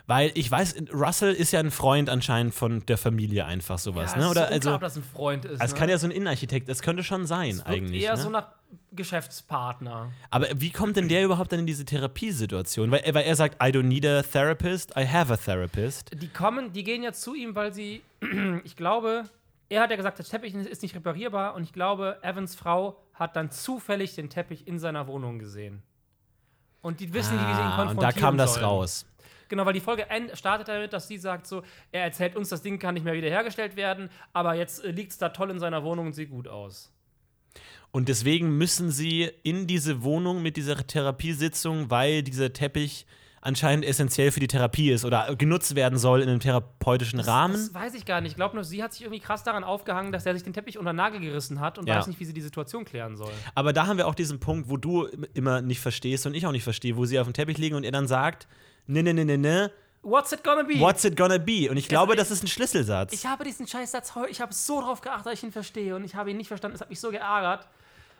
Weil ich weiß, Russell ist ja ein Freund anscheinend von der Familie einfach sowas, ja ne? Oder ist also ob das ein Freund ist. es ne? kann ja so ein Innenarchitekt, es könnte schon sein eigentlich. eher ne? so nach Geschäftspartner. Aber wie kommt denn der überhaupt dann in diese Therapiesituation? Weil, weil er sagt, I don't need a therapist, I have a therapist. Die kommen, die gehen ja zu ihm, weil sie, ich glaube, er hat ja gesagt, der Teppich ist nicht reparierbar und ich glaube, Evans Frau hat dann zufällig den Teppich in seiner Wohnung gesehen. Und die wissen, nicht, wie sie ihn Ah, und konfrontieren da kam das sollen. raus. Genau, weil die Folge startet damit, dass sie sagt so, er erzählt uns, das Ding kann nicht mehr wiederhergestellt werden, aber jetzt äh, liegt es da toll in seiner Wohnung und sieht gut aus. Und deswegen müssen sie in diese Wohnung mit dieser Therapiesitzung, weil dieser Teppich anscheinend essentiell für die Therapie ist oder genutzt werden soll in einem therapeutischen Rahmen. Das weiß ich gar nicht. Ich glaube nur, sie hat sich irgendwie krass daran aufgehangen, dass er sich den Teppich unter den Nagel gerissen hat und Ja. weiß nicht, wie sie die Situation klären soll. Aber da haben wir auch diesen Punkt, wo du immer nicht verstehst und ich auch nicht verstehe, wo sie auf dem Teppich liegen und er dann sagt, ne, ne, ne, ne, ne, What's it gonna be? what's it gonna be? Und ich glaube, ich- das ist ein Schlüsselsatz. Ich habe diesen Scheißsatz heute, ich habe so drauf geachtet, dass ich ihn verstehe und ich habe ihn nicht verstanden. Es hat mich so geärgert.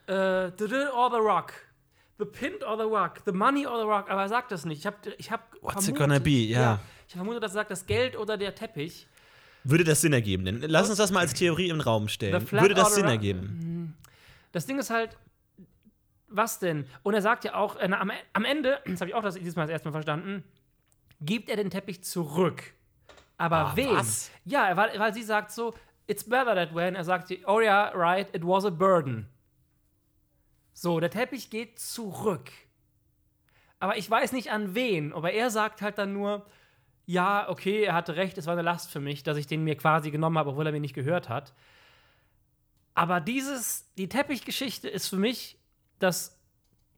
Äh, or the Rock. The Pint or the Rock. The Money or the Rock. Aber er sagt das nicht. Ich habe ich hab What's it gonna be? Ja. Ich habe vermutet, dass er sagt, das Geld oder der Teppich. Würde das Sinn ergeben? Denn lass uns das mal als Theorie im Raum stellen. Würde das Sinn ergeben? Das Ding ist halt, was denn? Und er sagt ja auch, äh, am, am Ende, das habe ich auch das dieses Mal das erste Mal verstanden, gibt er den Teppich zurück. Aber Ah, wem? was? Ja, weil, weil sie sagt so, it's better that way. Und er sagt, oh yeah, right, it was a burden. So, der Teppich geht zurück. Aber ich weiß nicht an wen. Aber er sagt halt dann nur, ja, okay, er hatte recht, es war eine Last für mich, dass ich den mir quasi genommen habe, obwohl er mir nicht gehört hat. Aber dieses, die Teppichgeschichte ist für mich das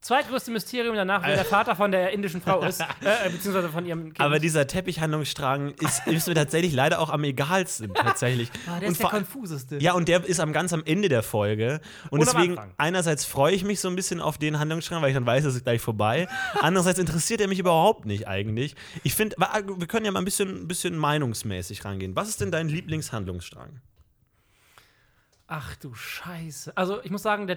zweitgrößte Mysterium danach, wer der Vater von der indischen Frau ist, äh, beziehungsweise von ihrem Kind. Aber dieser Teppichhandlungsstrang ist, ist mir tatsächlich leider auch am egalsten, tatsächlich. Ah, der Und ist der konfuseste. Ja, und der ist am ganz am Ende der Folge. Und am deswegen, einerseits freue ich mich so ein bisschen auf den Handlungsstrang, weil ich dann weiß, es ist gleich vorbei. Andererseits interessiert er mich überhaupt nicht eigentlich. Ich finde, wir können ja mal ein bisschen, ein bisschen meinungsmäßig rangehen. Was ist denn dein Lieblingshandlungsstrang? Ach du Scheiße. Also, ich muss sagen, der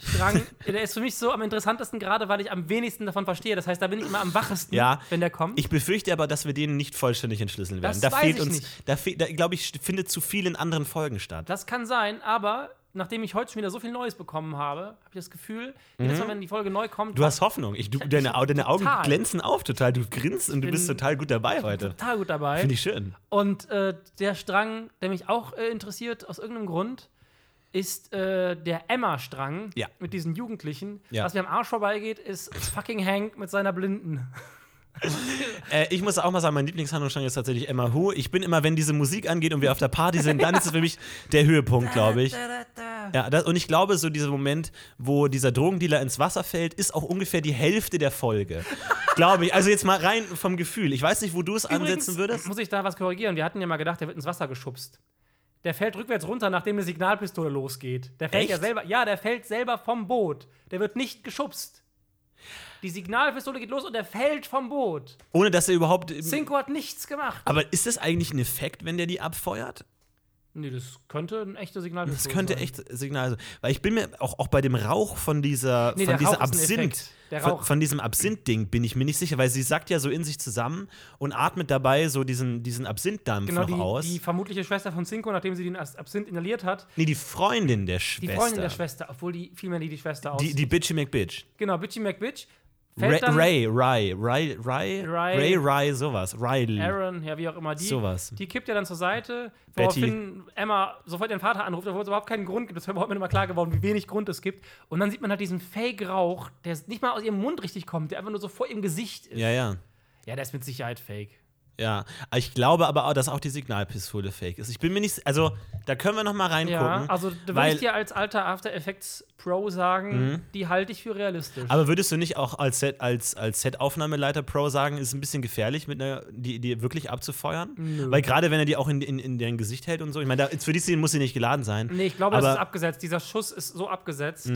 Teppichstrang, der ist für mich so am interessantesten, gerade weil ich am wenigsten davon verstehe. Das heißt, da bin ich immer am wachesten, Ja. wenn der kommt. Ich befürchte aber, dass wir den nicht vollständig entschlüsseln werden. Das da weiß fehlt ich uns, nicht. da, da glaube ich, findet zu viel in anderen Folgen statt. das kann sein, aber nachdem ich heute schon wieder so viel Neues bekommen habe, habe ich das Gefühl, jedes Mal, wenn die Folge neu kommt, Mhm. Du hast Hoffnung. Ich, du, deine, deine Augen Total. glänzen auf total. Du grinst und du bist total gut dabei heute. total gut dabei. Finde ich schön. Und äh, der Strang, der mich auch äh, interessiert, aus irgendeinem Grund, ist äh, der Emma-Strang Ja. mit diesen Jugendlichen. Ja. Was mir am Arsch vorbeigeht, ist fucking Hank mit seiner Blinden. Äh, ich muss auch mal sagen, mein Lieblingshandlungsstrang ist tatsächlich Emma Hu. Ich bin immer, wenn diese Musik angeht und wir auf der Party sind, dann ist es für mich der Höhepunkt, glaube ich. Ja, das, und ich glaube, so dieser Moment, wo dieser Drogendealer ins Wasser fällt, ist auch ungefähr die Hälfte der Folge. glaube ich. Also jetzt mal rein vom Gefühl. Ich weiß nicht, wo du es ansetzen würdest. muss ich da was korrigieren. Wir hatten ja mal gedacht, der wird ins Wasser geschubst. Der fällt rückwärts runter, nachdem eine Signalpistole losgeht. Der fällt ja Echt? selber. Ja, der fällt selber vom Boot. Der wird nicht geschubst. Die Signalpistole geht los und der fällt vom Boot. Ohne dass er überhaupt. Cinco hat nichts gemacht. Aber ist das eigentlich ein Effekt, wenn der die abfeuert? Nee, das könnte ein echter Signalpistole Das könnte sein. echt Signal sein. Weil ich bin mir auch, auch bei dem Rauch von dieser, Nee, von dieser Absinth, von, von diesem Absinth-Ding bin ich mir nicht sicher, weil sie sagt ja so in sich zusammen und atmet dabei so diesen, diesen Absinth-Dampf Genau, noch die, aus. die vermutliche Schwester von Cinco, nachdem sie den Absinth inhaliert hat. nee, die Freundin der Die Schwester. Freundin der Schwester, obwohl die vielmehr die, die Schwester Die, aussieht. die Bitchy McBitch. genau, Bitchy McBitch. Ray, Ray, Ray, Ray, Ray, Ray. Ray, sowas. Ray. Aaron, ja, wie auch immer, die, Sowas. die kippt ja dann zur Seite, Betty. woraufhin Emma sofort ihren Vater anruft, obwohl es überhaupt keinen Grund gibt. Das ist mir heute mal klar geworden, wie wenig Grund es gibt. Und dann sieht man halt diesen Fake-Rauch, der nicht mal aus ihrem Mund richtig kommt, der einfach nur so vor ihrem Gesicht ist. Ja, ja. Ja, der ist mit Sicherheit Fake. Ja, ich glaube aber auch, dass auch die Signalpistole fake ist. Ich bin mir nicht, also da können wir noch mal reingucken. Ja, also da würde Mhm. ich dir als alter After Effects Pro sagen, die halte ich für realistisch. Aber würdest du nicht auch als Set, als, als Set-Aufnahmeleiter Pro sagen, ist ein bisschen gefährlich, mit einer, die, die wirklich abzufeuern? Weil gerade wenn er die auch in, in, in deren Gesicht hält und so, ich meine, für die Szene muss sie nicht geladen sein. Nee, ich glaube, das ist abgesetzt. Dieser Schuss ist so abgesetzt.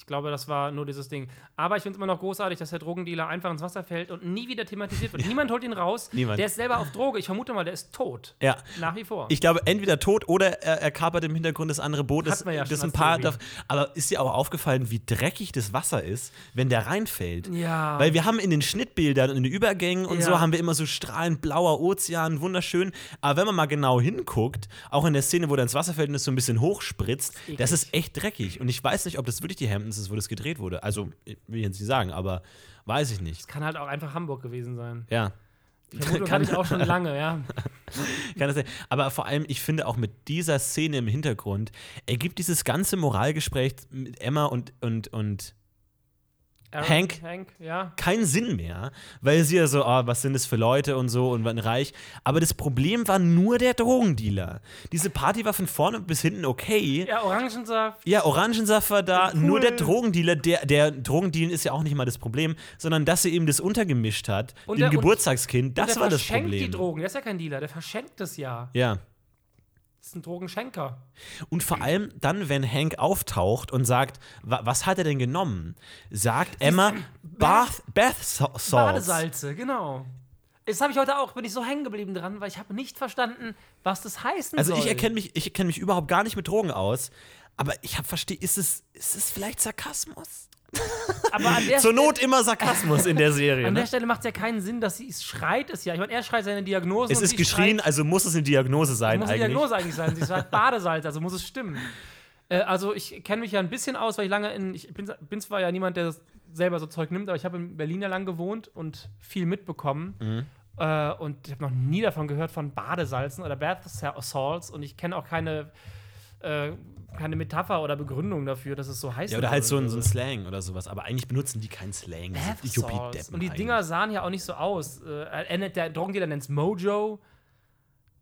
Ich glaube, das war nur dieses Ding. Aber ich finde es immer noch großartig, dass der Drogendealer einfach ins Wasser fällt und nie wieder thematisiert wird. Niemand holt ihn raus. Niemand. Der ist selber auf Droge. Ich vermute mal, der ist tot. Ja. Nach wie vor. Ich glaube, entweder tot oder er, er kapert im Hintergrund das andere Boot. Das, ja das schon ein paar. darf- Aber ist dir auch aufgefallen, wie dreckig das Wasser ist, wenn der reinfällt? Ja. Weil wir haben in den Schnittbildern und in den Übergängen und Ja. so haben wir immer so strahlend blauer Ozean, wunderschön. Aber wenn man mal genau hinguckt, auch in der Szene, wo der ins Wasser fällt und es so ein bisschen hochspritzt, eklig. das ist echt dreckig. Und ich weiß nicht, ob das wirklich die Hamptons ist, wo das gedreht wurde. Also, will ich jetzt nicht sagen, aber weiß ich nicht. Kann halt auch einfach Hamburg gewesen sein. Ja. Vermutung hatte ich auch schon lange, ja. Kann das sein. Aber vor allem, ich finde auch mit dieser Szene im Hintergrund ergibt dieses ganze Moralgespräch mit Emma und, und, und Aaron, Hank? Hank, ja. keinen Sinn mehr, weil sie ja so, oh, was sind das für Leute und so und wann reich. Aber das Problem war nur der Drogendealer. Diese Party war von vorne bis hinten okay. Ja, Orangensaft. Ja, Orangensaft war da, Cool. nur der Drogendealer, der, der Drogendealen ist ja auch nicht mal das Problem, sondern dass sie eben das untergemischt hat, Und dem der- und- Geburtstagskind, das der war das verschenkt Problem. die Drogen. Der ist ja kein Dealer, der verschenkt es ja. Ja. Ist ein Drogenschenker. Und vor allem dann, wenn Hank auftaucht und sagt, wa was hat er denn genommen? Sagt Emma, Bath, Bath Sa- Salts. Badesalze, genau. Das habe ich heute auch, bin ich so hängen geblieben dran, weil ich habe nicht verstanden, was das heißen Also soll. ich erkenne mich, ich erkenne mich überhaupt gar nicht mit Drogen aus, aber ich habe verstehe, ist es, ist es vielleicht Sarkasmus? Aber an der, Zur Not immer Sarkasmus in der Serie. an der Ne? Stelle macht es ja keinen Sinn, dass sie es schreit es ja. Ich meine, er schreit seine Diagnose. Es ist geschrien, Schreit, also muss es eine Diagnose sein muss eine eigentlich. Diagnose eigentlich sein. Sie sagt Badesalz, also muss es stimmen. Äh, also ich kenne mich ja ein bisschen aus, weil ich lange in, ich bin, bin zwar ja niemand, der das selber so Zeug nimmt, aber ich habe in Berlin ja lang gewohnt und viel mitbekommen. Mhm. Äh, und ich habe noch nie davon gehört von Badesalzen oder Bath Salts und ich kenne auch keine äh, keine Metapher oder Begründung dafür, dass es so heißt. Ja, oder halt so ein, so ein Slang oder sowas. Aber eigentlich benutzen die keinen Slang. Yuppie-Deppen Und die. Dinger sahen ja auch nicht so aus. Äh, er der Drogendealer nennt es Mojo.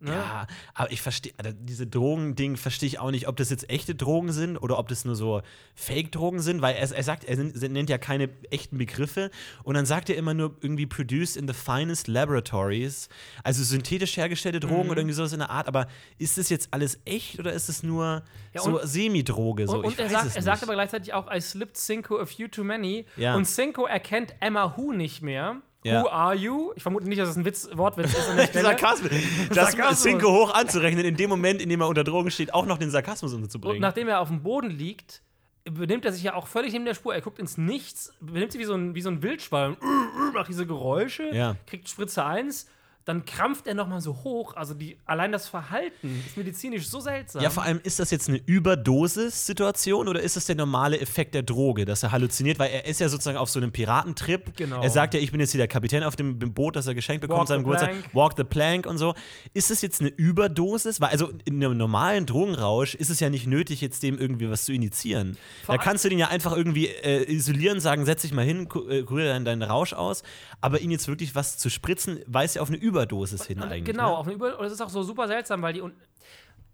Ne? Ja, aber ich verstehe, also diese Drogending verstehe ich auch nicht, ob das jetzt echte Drogen sind oder ob das nur so Fake-Drogen sind, weil er, er sagt, er nen- nennt ja keine echten Begriffe und dann sagt er immer nur irgendwie produced in the finest laboratories, also synthetisch hergestellte Drogen Mhm. oder irgendwie sowas in der Art, aber ist das jetzt alles echt oder ist es nur Ja, so Semidroge? So? Und, und ich er, sagt, er sagt aber gleichzeitig auch, I slipped Cinco a few too many. Ja. Und Cinco erkennt Emma Who nicht mehr. Ja. Who are you? Ich vermute nicht, dass es ein Witz, Wortwitz ist. Sarkasmus. Das Sarkasmus. Cinco hoch anzurechnen, in dem Moment, in dem er unter Drogen steht, auch noch den Sarkasmus Und unterzubringen. nachdem er auf dem Boden liegt, benimmt er sich ja auch völlig neben der Spur. Er guckt ins Nichts, benimmt sich wie so ein, wie so ein Wildschwein, macht diese Geräusche, Ja. kriegt Spritze 1, dann krampft er nochmal so hoch. Also die, allein das Verhalten ist medizinisch so seltsam. Ja, vor allem, ist das jetzt eine Überdosis-Situation oder ist das der normale Effekt der Droge, dass er halluziniert? Weil er ist ja sozusagen auf so einem Piratentrip. Genau. Er sagt ja, ich bin jetzt hier der Kapitän auf dem Boot, das er geschenkt bekommt, Walk seinem the Geburtstag. plank. Walk the plank und so. Ist das jetzt eine Überdosis? Weil, also in einem normalen Drogenrausch ist es ja nicht nötig, jetzt dem irgendwie was zu initiieren. Vor da kannst du den ja einfach irgendwie äh, isolieren, sagen, setz dich mal hin, äh, kurier deinen, deinen Rausch aus. Aber ihn jetzt wirklich was zu spritzen, weist ja auf eine Überdosis hin Und eigentlich. Genau, Ne? auf eine Über und es ist auch so super seltsam, weil die und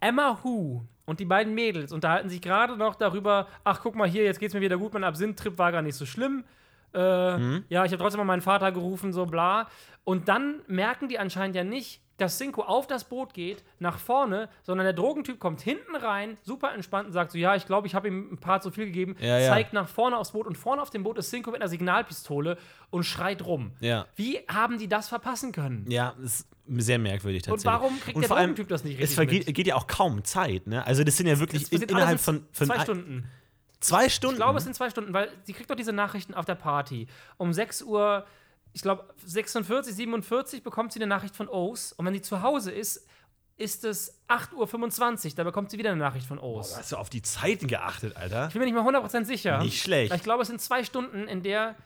Emma Who und die beiden Mädels unterhalten sich gerade noch darüber, ach guck mal hier, jetzt geht's mir wieder gut, mein Absinth-Trip war gar nicht so schlimm. Äh, Mhm. Ja, ich habe trotzdem mal meinen Vater gerufen, so bla. Und dann merken die anscheinend ja nicht, dass Cinco auf das Boot geht, nach vorne, sondern der Drogentyp kommt hinten rein, super entspannt und sagt so, ja, ich glaube, ich habe ihm ein paar zu viel gegeben, Ja, ja. zeigt nach vorne aufs Boot und vorne auf dem Boot ist Cinco mit einer Signalpistole und schreit rum. Ja. Wie haben die das verpassen können? Ja, ist sehr merkwürdig Und tatsächlich. warum kriegt Und der Drogentyp das nicht Es richtig vergeht, mit? geht ja auch kaum Zeit, ne? Also das sind ja wirklich Es in, innerhalb von, von zwei Stunden. Zwei Stunden. Ich glaube, es sind zwei Stunden, weil sie kriegt doch diese Nachrichten auf der Party. Um 6 Uhr, ich glaube 46, 47 bekommt sie eine Nachricht von O's. Und wenn sie zu Hause ist, ist es 8.25 Uhr, da bekommt sie wieder eine Nachricht von O's. Hast du auf die Zeiten geachtet, Alter? Ich bin mir nicht mal 100% sicher. Nicht schlecht. Ich glaube, es sind zwei Stunden, in der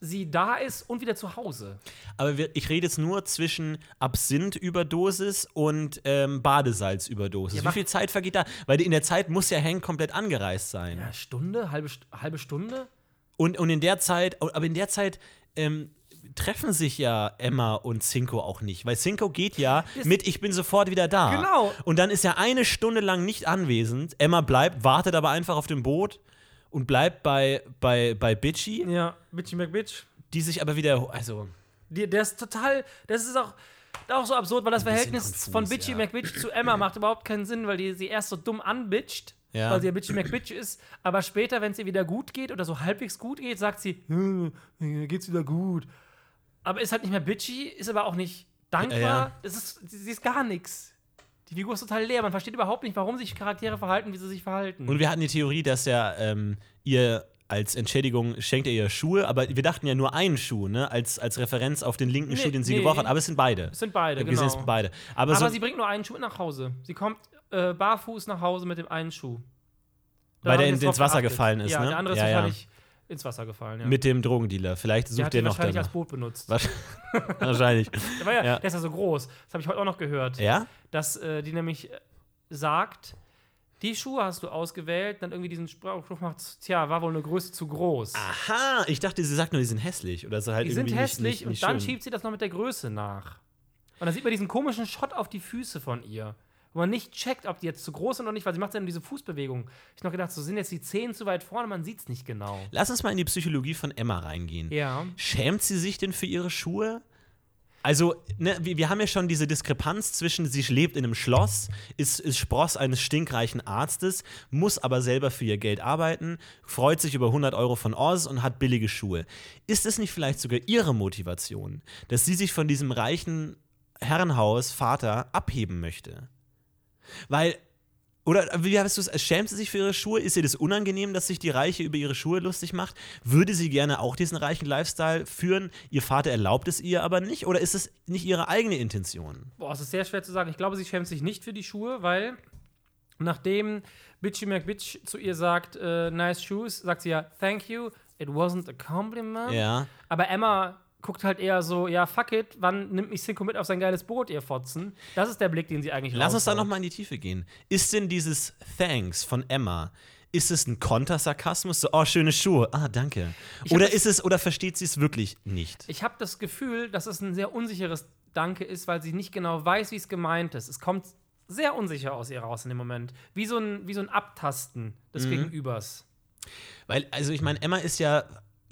sie da ist und wieder zu Hause. Aber wir, ich rede jetzt nur zwischen Absinth-Überdosis und ähm, Badesalz-Überdosis. Ja, Wie viel Zeit vergeht da? Weil in der Zeit muss ja Hank komplett angereist sein. Ja, Stunde? Halbe, halbe Stunde? Und, und in der Zeit, aber in der Zeit ähm, treffen sich ja Emma und Cinco auch nicht. Weil Cinco geht ja mit Ich bin sofort wieder da. Genau. Und dann ist er eine Stunde lang nicht anwesend. Emma bleibt, wartet aber einfach auf dem Boot und bleibt bei, bei, bei Bitchy, Ja, Bitchy McBitch. die sich aber wieder, also Die, der ist total, das ist auch, auch so absurd, weil das Verhältnis konfus, von Bitchy ja. McBitch zu Emma macht überhaupt keinen Sinn, weil die sie erst so dumm anbitcht, Ja. weil sie ja Bitchy McBitch ist, aber später, wenn es ihr wieder gut geht oder so halbwegs gut geht, sagt sie, "Hm, mir geht's wieder gut. Aber ist halt nicht mehr Bitchy, ist aber auch nicht dankbar, Ja, ja. Es ist, sie ist gar nichts. Die Figur ist total leer, man versteht überhaupt nicht, warum sich Charaktere verhalten, wie sie sich verhalten. Und wir hatten die Theorie, dass er ähm, ihr als Entschädigung schenkt er ihr Schuhe, aber wir dachten ja nur einen Schuh, ne? Als, als Referenz auf den linken Nee, Schuh, den sie nee. gebraucht hat. Aber es sind beide. es sind beide, hab gesehen, es genau. sind beide. Aber, Aber so, sie bringt nur einen Schuh nach Hause. Sie kommt äh, barfuß nach Hause mit dem einen Schuh. Da Weil der ins Wasser geachtet. gefallen ist, ja, ne? der andere ist Ja, ja. wahrscheinlich ins Wasser gefallen, ja. mit dem Drogendealer. Vielleicht sucht der noch wahrscheinlich als danach. Boot benutzt. Wahrscheinlich. Der, war ja, ja. der ist ja so groß. Das habe ich heute auch noch gehört. Ja? Dass äh, die nämlich äh, sagt, die Schuhe hast du ausgewählt, dann irgendwie diesen Spruch macht, tja, war wohl eine Größe zu groß. Aha, ich dachte, sie sagt nur, die sind hässlich. Oder so halt die sind hässlich nicht, nicht, und nicht dann schön. schiebt sie das noch mit der Größe nach. Und dann sieht man diesen komischen Shot auf die Füße von ihr. Wo man nicht checkt, ob die jetzt zu groß sind oder nicht, weil sie macht dann diese Fußbewegung. Ich noch gedacht, so sind jetzt die Zehen zu weit vorne, man sieht es nicht genau. Lass uns mal in die Psychologie von Emma reingehen. Ja. Schämt sie sich denn für ihre Schuhe? Also, ne, wir, wir haben ja schon diese Diskrepanz zwischen, sie lebt in einem Schloss, ist, ist Spross eines stinkreichen Arztes, muss aber selber für ihr Geld arbeiten, freut sich über 100 Euro von Oz und hat billige Schuhe. Ist es nicht vielleicht sogar ihre Motivation, dass sie sich von diesem reichen Herrenhaus, Vater, abheben möchte? Weil oder wie hast du es? Schämt sie sich für ihre Schuhe? Ist ihr das unangenehm, dass sich die Reiche über ihre Schuhe lustig macht? Würde sie gerne auch diesen reichen Lifestyle führen? Ihr Vater erlaubt es ihr aber nicht? Oder ist es nicht ihre eigene Intention? Boah, es ist sehr schwer zu sagen. Ich glaube, sie schämt sich nicht für die Schuhe, weil nachdem Bitchy McBitch zu ihr sagt, äh, nice shoes, sagt sie ja, thank you, it wasn't a compliment. Ja. Aber Emma guckt halt eher so, ja, fuck it, wann nimmt mich Cinco mit auf sein geiles Boot, ihr Fotzen? Das ist der Blick, den sie eigentlich Lass uns da raushauen. noch mal in die Tiefe gehen. Ist denn dieses Thanks von Emma, ist es ein Kontersarkasmus? So, oh, schöne Schuhe. Ah, danke. Oder das- ist es, oder versteht sie es wirklich nicht? Ich habe das Gefühl, dass es ein sehr unsicheres Danke ist, weil sie nicht genau weiß, wie es gemeint ist. Es kommt sehr unsicher aus ihr raus in dem Moment. Wie so ein, wie so ein Abtasten des Mhm. Gegenübers. Weil, also ich meine, Emma ist ja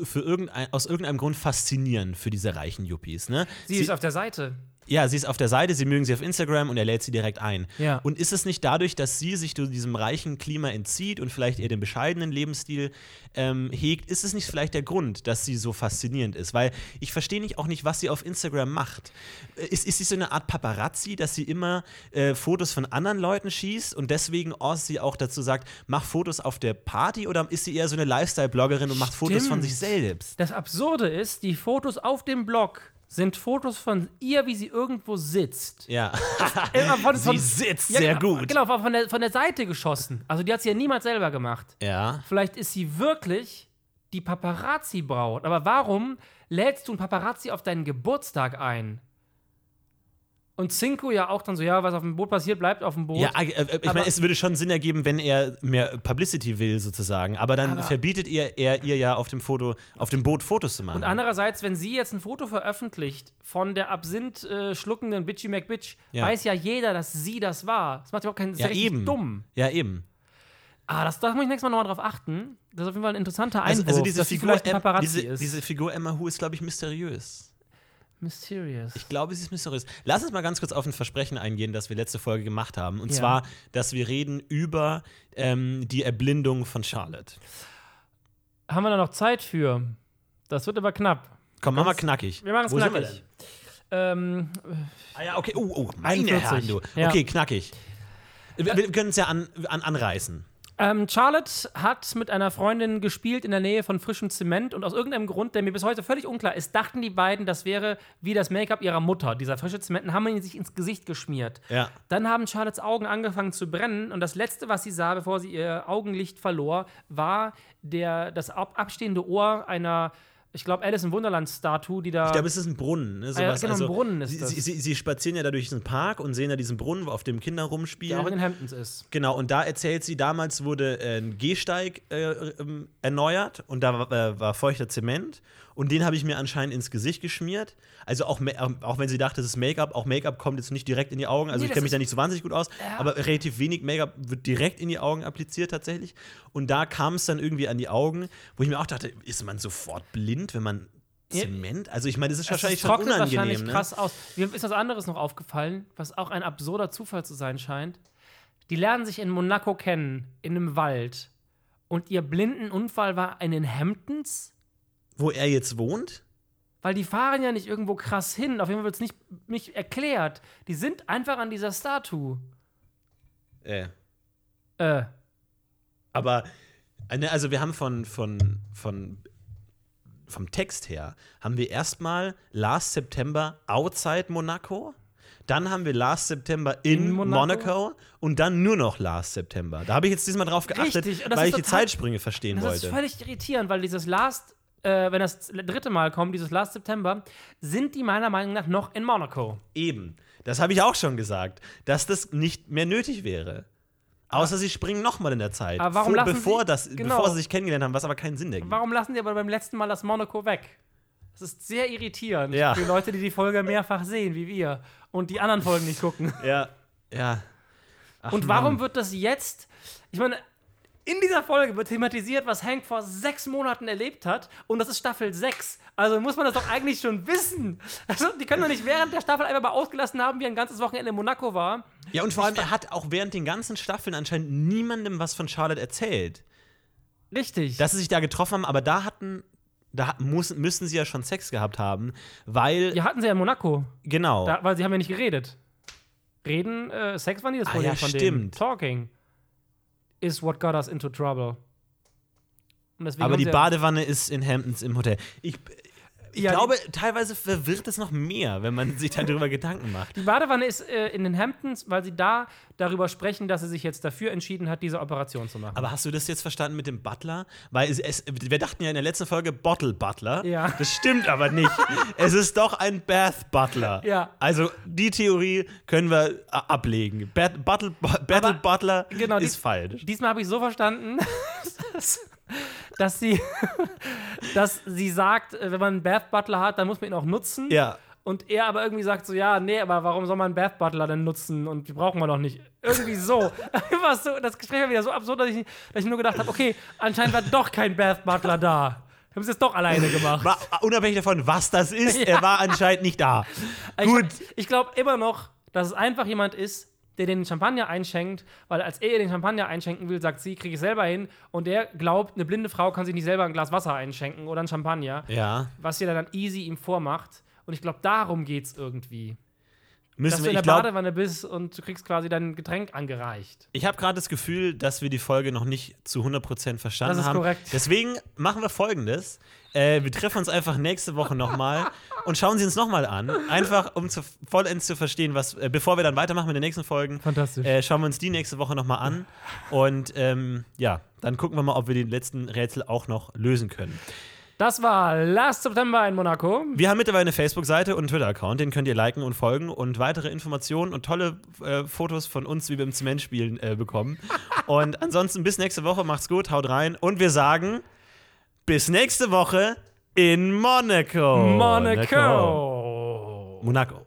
für irgendein, aus irgendeinem Grund faszinierend für diese reichen Yuppies, ne? Sie, ist auf der Seite. Ja, sie ist auf der Seite, sie mögen sie auf Instagram und er lädt sie direkt ein. Ja. Und ist es nicht dadurch, dass sie sich diesem reichen Klima entzieht und vielleicht eher den bescheidenen Lebensstil ähm, hegt, ist es nicht vielleicht der Grund, dass sie so faszinierend ist? Weil ich verstehe nicht auch nicht, was sie auf Instagram macht. Äh, Ist, ist sie so eine Art Paparazzi, dass sie immer äh, Fotos von anderen Leuten schießt und deswegen Ozzy auch dazu sagt, mach Fotos auf der Party oder ist sie eher so eine Lifestyle-Bloggerin und macht Fotos von Stimmt. sich selbst? Das Absurde ist, die Fotos auf dem Blog sind Fotos von ihr, wie sie irgendwo sitzt. Ja. Immer von, sie von, sitzt Ja, sehr genau, gut. Genau, von der, von der Seite geschossen. Also die hat sie ja niemals selber gemacht. Ja. Vielleicht ist sie wirklich die Paparazzi-Braut. Aber warum lädst du einen Paparazzi auf deinen Geburtstag ein? Und Cinco ja auch dann so, ja, was auf dem Boot passiert, bleibt auf dem Boot. Ja, äh, äh, ich meine, es würde schon Sinn ergeben, wenn er mehr Publicity will, sozusagen. Aber dann Aber- verbietet ihr, er ihr ja auf dem Foto, auf dem Boot Fotos zu machen. Und andererseits, wenn sie jetzt ein Foto veröffentlicht von der Absinth äh, schluckenden Bitchy McBitch, Ja. weiß ja jeder, dass sie das war. Das macht überhaupt keinen das ist ja eben. dumm. Ja, eben. Ah, das, da muss ich nächstes Mal nochmal drauf achten. Das ist auf jeden Fall ein interessanter Einwurf, Also, also diese, Figur, Paparazzi diese, ist. diese Figur Emma Hu ist, glaube ich, mysteriös. Mysterious. Ich glaube, sie ist mysteriös. Lass uns mal ganz kurz auf ein Versprechen eingehen, das wir letzte Folge gemacht haben. Und Ja. zwar, dass wir reden über ähm, die Erblindung von Charlotte. Haben wir da noch Zeit für? Das wird aber knapp. Komm, mach mal knackig. Wir machen es sind wir knackig. denn? Ähm, Ah ja, okay. Oh, oh, meine 41. Herren, du. Ja. Okay, knackig. Wir, wir können es ja an, an, anreißen. Ähm, Charlotte hat mit einer Freundin gespielt in der Nähe von frischem Zement und aus irgendeinem Grund, der mir bis heute völlig unklar ist, dachten die beiden, das wäre wie das Make-up ihrer Mutter. Dieser frische Zement und haben ihn sich ins Gesicht geschmiert. Ja. Dann haben Charlottes Augen angefangen zu brennen und das letzte, was sie sah, bevor sie ihr Augenlicht verlor, war der, das ab abstehende Ohr einer, ich glaube, Alice im Wunderland-Statue, die da. Ich glaube, es ist ein Brunnen. Ne? ja, Sowas. genau, ein also, Brunnen ist sie, das. Sie, sie, sie spazieren ja da durch diesen Park und sehen da diesen Brunnen, auf dem Kinder der rumspielen. auch in den Hamptons ist. Genau, und da erzählt sie, damals wurde äh, ein Gehsteig äh, ähm, erneuert und da war, äh, war feuchter Zement und den habe ich mir anscheinend ins Gesicht geschmiert. Also auch, ähm, auch wenn sie dachte, es ist Make-up, auch Make-up kommt jetzt nicht direkt in die Augen. Also Nee, ich das kenne mich da nicht so wahnsinnig gut aus, Ja. aber relativ wenig Make-up wird direkt in die Augen appliziert tatsächlich. Und da kam es dann irgendwie an die Augen, wo ich mir auch dachte, ist man sofort blind, wenn man. Zement? Also ich meine, das ist Es wahrscheinlich schon trocknet unangenehm. wahrscheinlich ne? krass aus. Mir ist was anderes noch aufgefallen, was auch ein absurder Zufall zu sein scheint. Die lernen sich in Monaco kennen, in einem Wald. Und ihr blinden Unfall war in den Hamptons? Wo er jetzt wohnt? Weil die fahren ja nicht irgendwo krass hin. Auf jeden Fall wird es nicht, nicht erklärt. Die sind einfach an dieser Statue. Äh. Äh, Aber, ne, also wir haben von, von, von, vom Text her, haben wir erstmal Last September outside Monaco. Dann haben wir Last September in, In Monaco. Monaco. und dann nur noch Last September. Da habe ich jetzt diesmal drauf geachtet, Richtig, das weil ist ich die Zeitsprünge verstehen das ist wollte. völlig irritierend, weil dieses Last, äh, wenn das dritte Mal kommt, dieses Last September, sind die meiner Meinung nach noch in Monaco. Eben. Das habe ich auch schon gesagt, dass das nicht mehr nötig wäre. Außer sie springen nochmal in der Zeit. Aber warum vor, lassen bevor, sie- das, genau. bevor sie sich kennengelernt haben, was aber keinen Sinn ergibt. Warum lassen die aber beim letzten Mal das Monaco weg? Das ist sehr irritierend Ja. für Leute, die die Folge mehrfach sehen, wie wir. Und die anderen Folgen nicht gucken. Ja, ja. Ach, Und warum Mann. wird das jetzt? Ich meine, in dieser Folge wird thematisiert, was Hank vor sechs Monaten erlebt hat. Und das ist Staffel 6. Also muss man das doch eigentlich schon wissen. Also, die können doch nicht während der Staffel einfach mal ausgelassen haben, wie ein ganzes Wochenende in Monaco war. Ja, und vor allem, er hat auch während den ganzen Staffeln anscheinend niemandem was von Charlotte erzählt. Richtig. Dass sie sich da getroffen haben, aber da hatten, da hat- muss, müssen sie ja schon Sex gehabt haben, weil, ja, hatten sie ja in Monaco. genau. Da, weil sie haben ja nicht geredet. Reden, äh, Sex war nie das Ah, Problem ja, von denen. stimmt. Talking is what got us into trouble. Aber die Badewanne ist in Hamptons im Hotel. Ich, Ich Ja, glaube, teilweise verwirrt es noch mehr, wenn man sich darüber Gedanken macht. Die Badewanne ist äh, in den Hamptons, weil sie da darüber sprechen, dass sie sich jetzt dafür entschieden hat, diese Operation zu machen. Aber hast du das jetzt verstanden mit dem Butler? Weil es, es, wir dachten ja in der letzten Folge Bottle Butler. Ja. Das stimmt aber nicht. es ist doch ein Bath Butler. Ja. Also die Theorie können wir äh, ablegen. Bat Buttle, Battle Aber- Butler genau, ist die- falsch. Diesmal habe ich so verstanden, dass, dass sie, dass sie sagt, äh, wenn man einen Bath Butler hat, dann muss man ihn auch nutzen. Ja. Und er aber irgendwie sagt so, ja, nee, aber warum soll man einen Bath Butler denn nutzen und die brauchen wir doch nicht. Irgendwie so. So das Gespräch war wieder so absurd, dass ich, dass ich nur gedacht habe, okay, anscheinend war doch kein Bath Butler da. Haben sie es doch alleine gemacht. War, unabhängig davon, was das ist, Ja. er war anscheinend nicht da. Gut. Ich, ich glaube immer noch, dass es einfach jemand ist, der den Champagner einschenkt, weil als er ihr den Champagner einschenken will, sagt sie, kriege ich selber hin. Und er glaubt, eine blinde Frau kann sich nicht selber ein Glas Wasser einschenken oder ein Champagner, Ja. was sie dann easy ihm vormacht. Und ich glaube, darum geht es irgendwie. Dass Müssen du wir, in der ich glaube, Badewanne bist und du kriegst quasi dein Getränk angereicht. Ich habe gerade das Gefühl, dass wir die Folge noch nicht zu 100% verstanden Das ist haben. korrekt. Deswegen machen wir folgendes. Äh, wir treffen uns einfach nächste Woche nochmal und schauen sie uns nochmal an. Einfach, um zu, vollends zu verstehen, was, äh, bevor wir dann weitermachen mit den nächsten Folgen, Fantastisch. äh, schauen wir uns die nächste Woche nochmal an. Und ähm, ja, dann gucken wir mal, ob wir die letzten Rätsel auch noch lösen können. Das war Last September in Monaco. Wir haben mittlerweile eine Facebook-Seite und einen Twitter-Account, den könnt ihr liken und folgen und weitere Informationen und tolle äh, Fotos von uns, wie wir im Zement spielen, äh, bekommen. und ansonsten bis nächste Woche, macht's gut, haut rein und wir sagen bis nächste Woche in Monaco. Monaco. Monaco.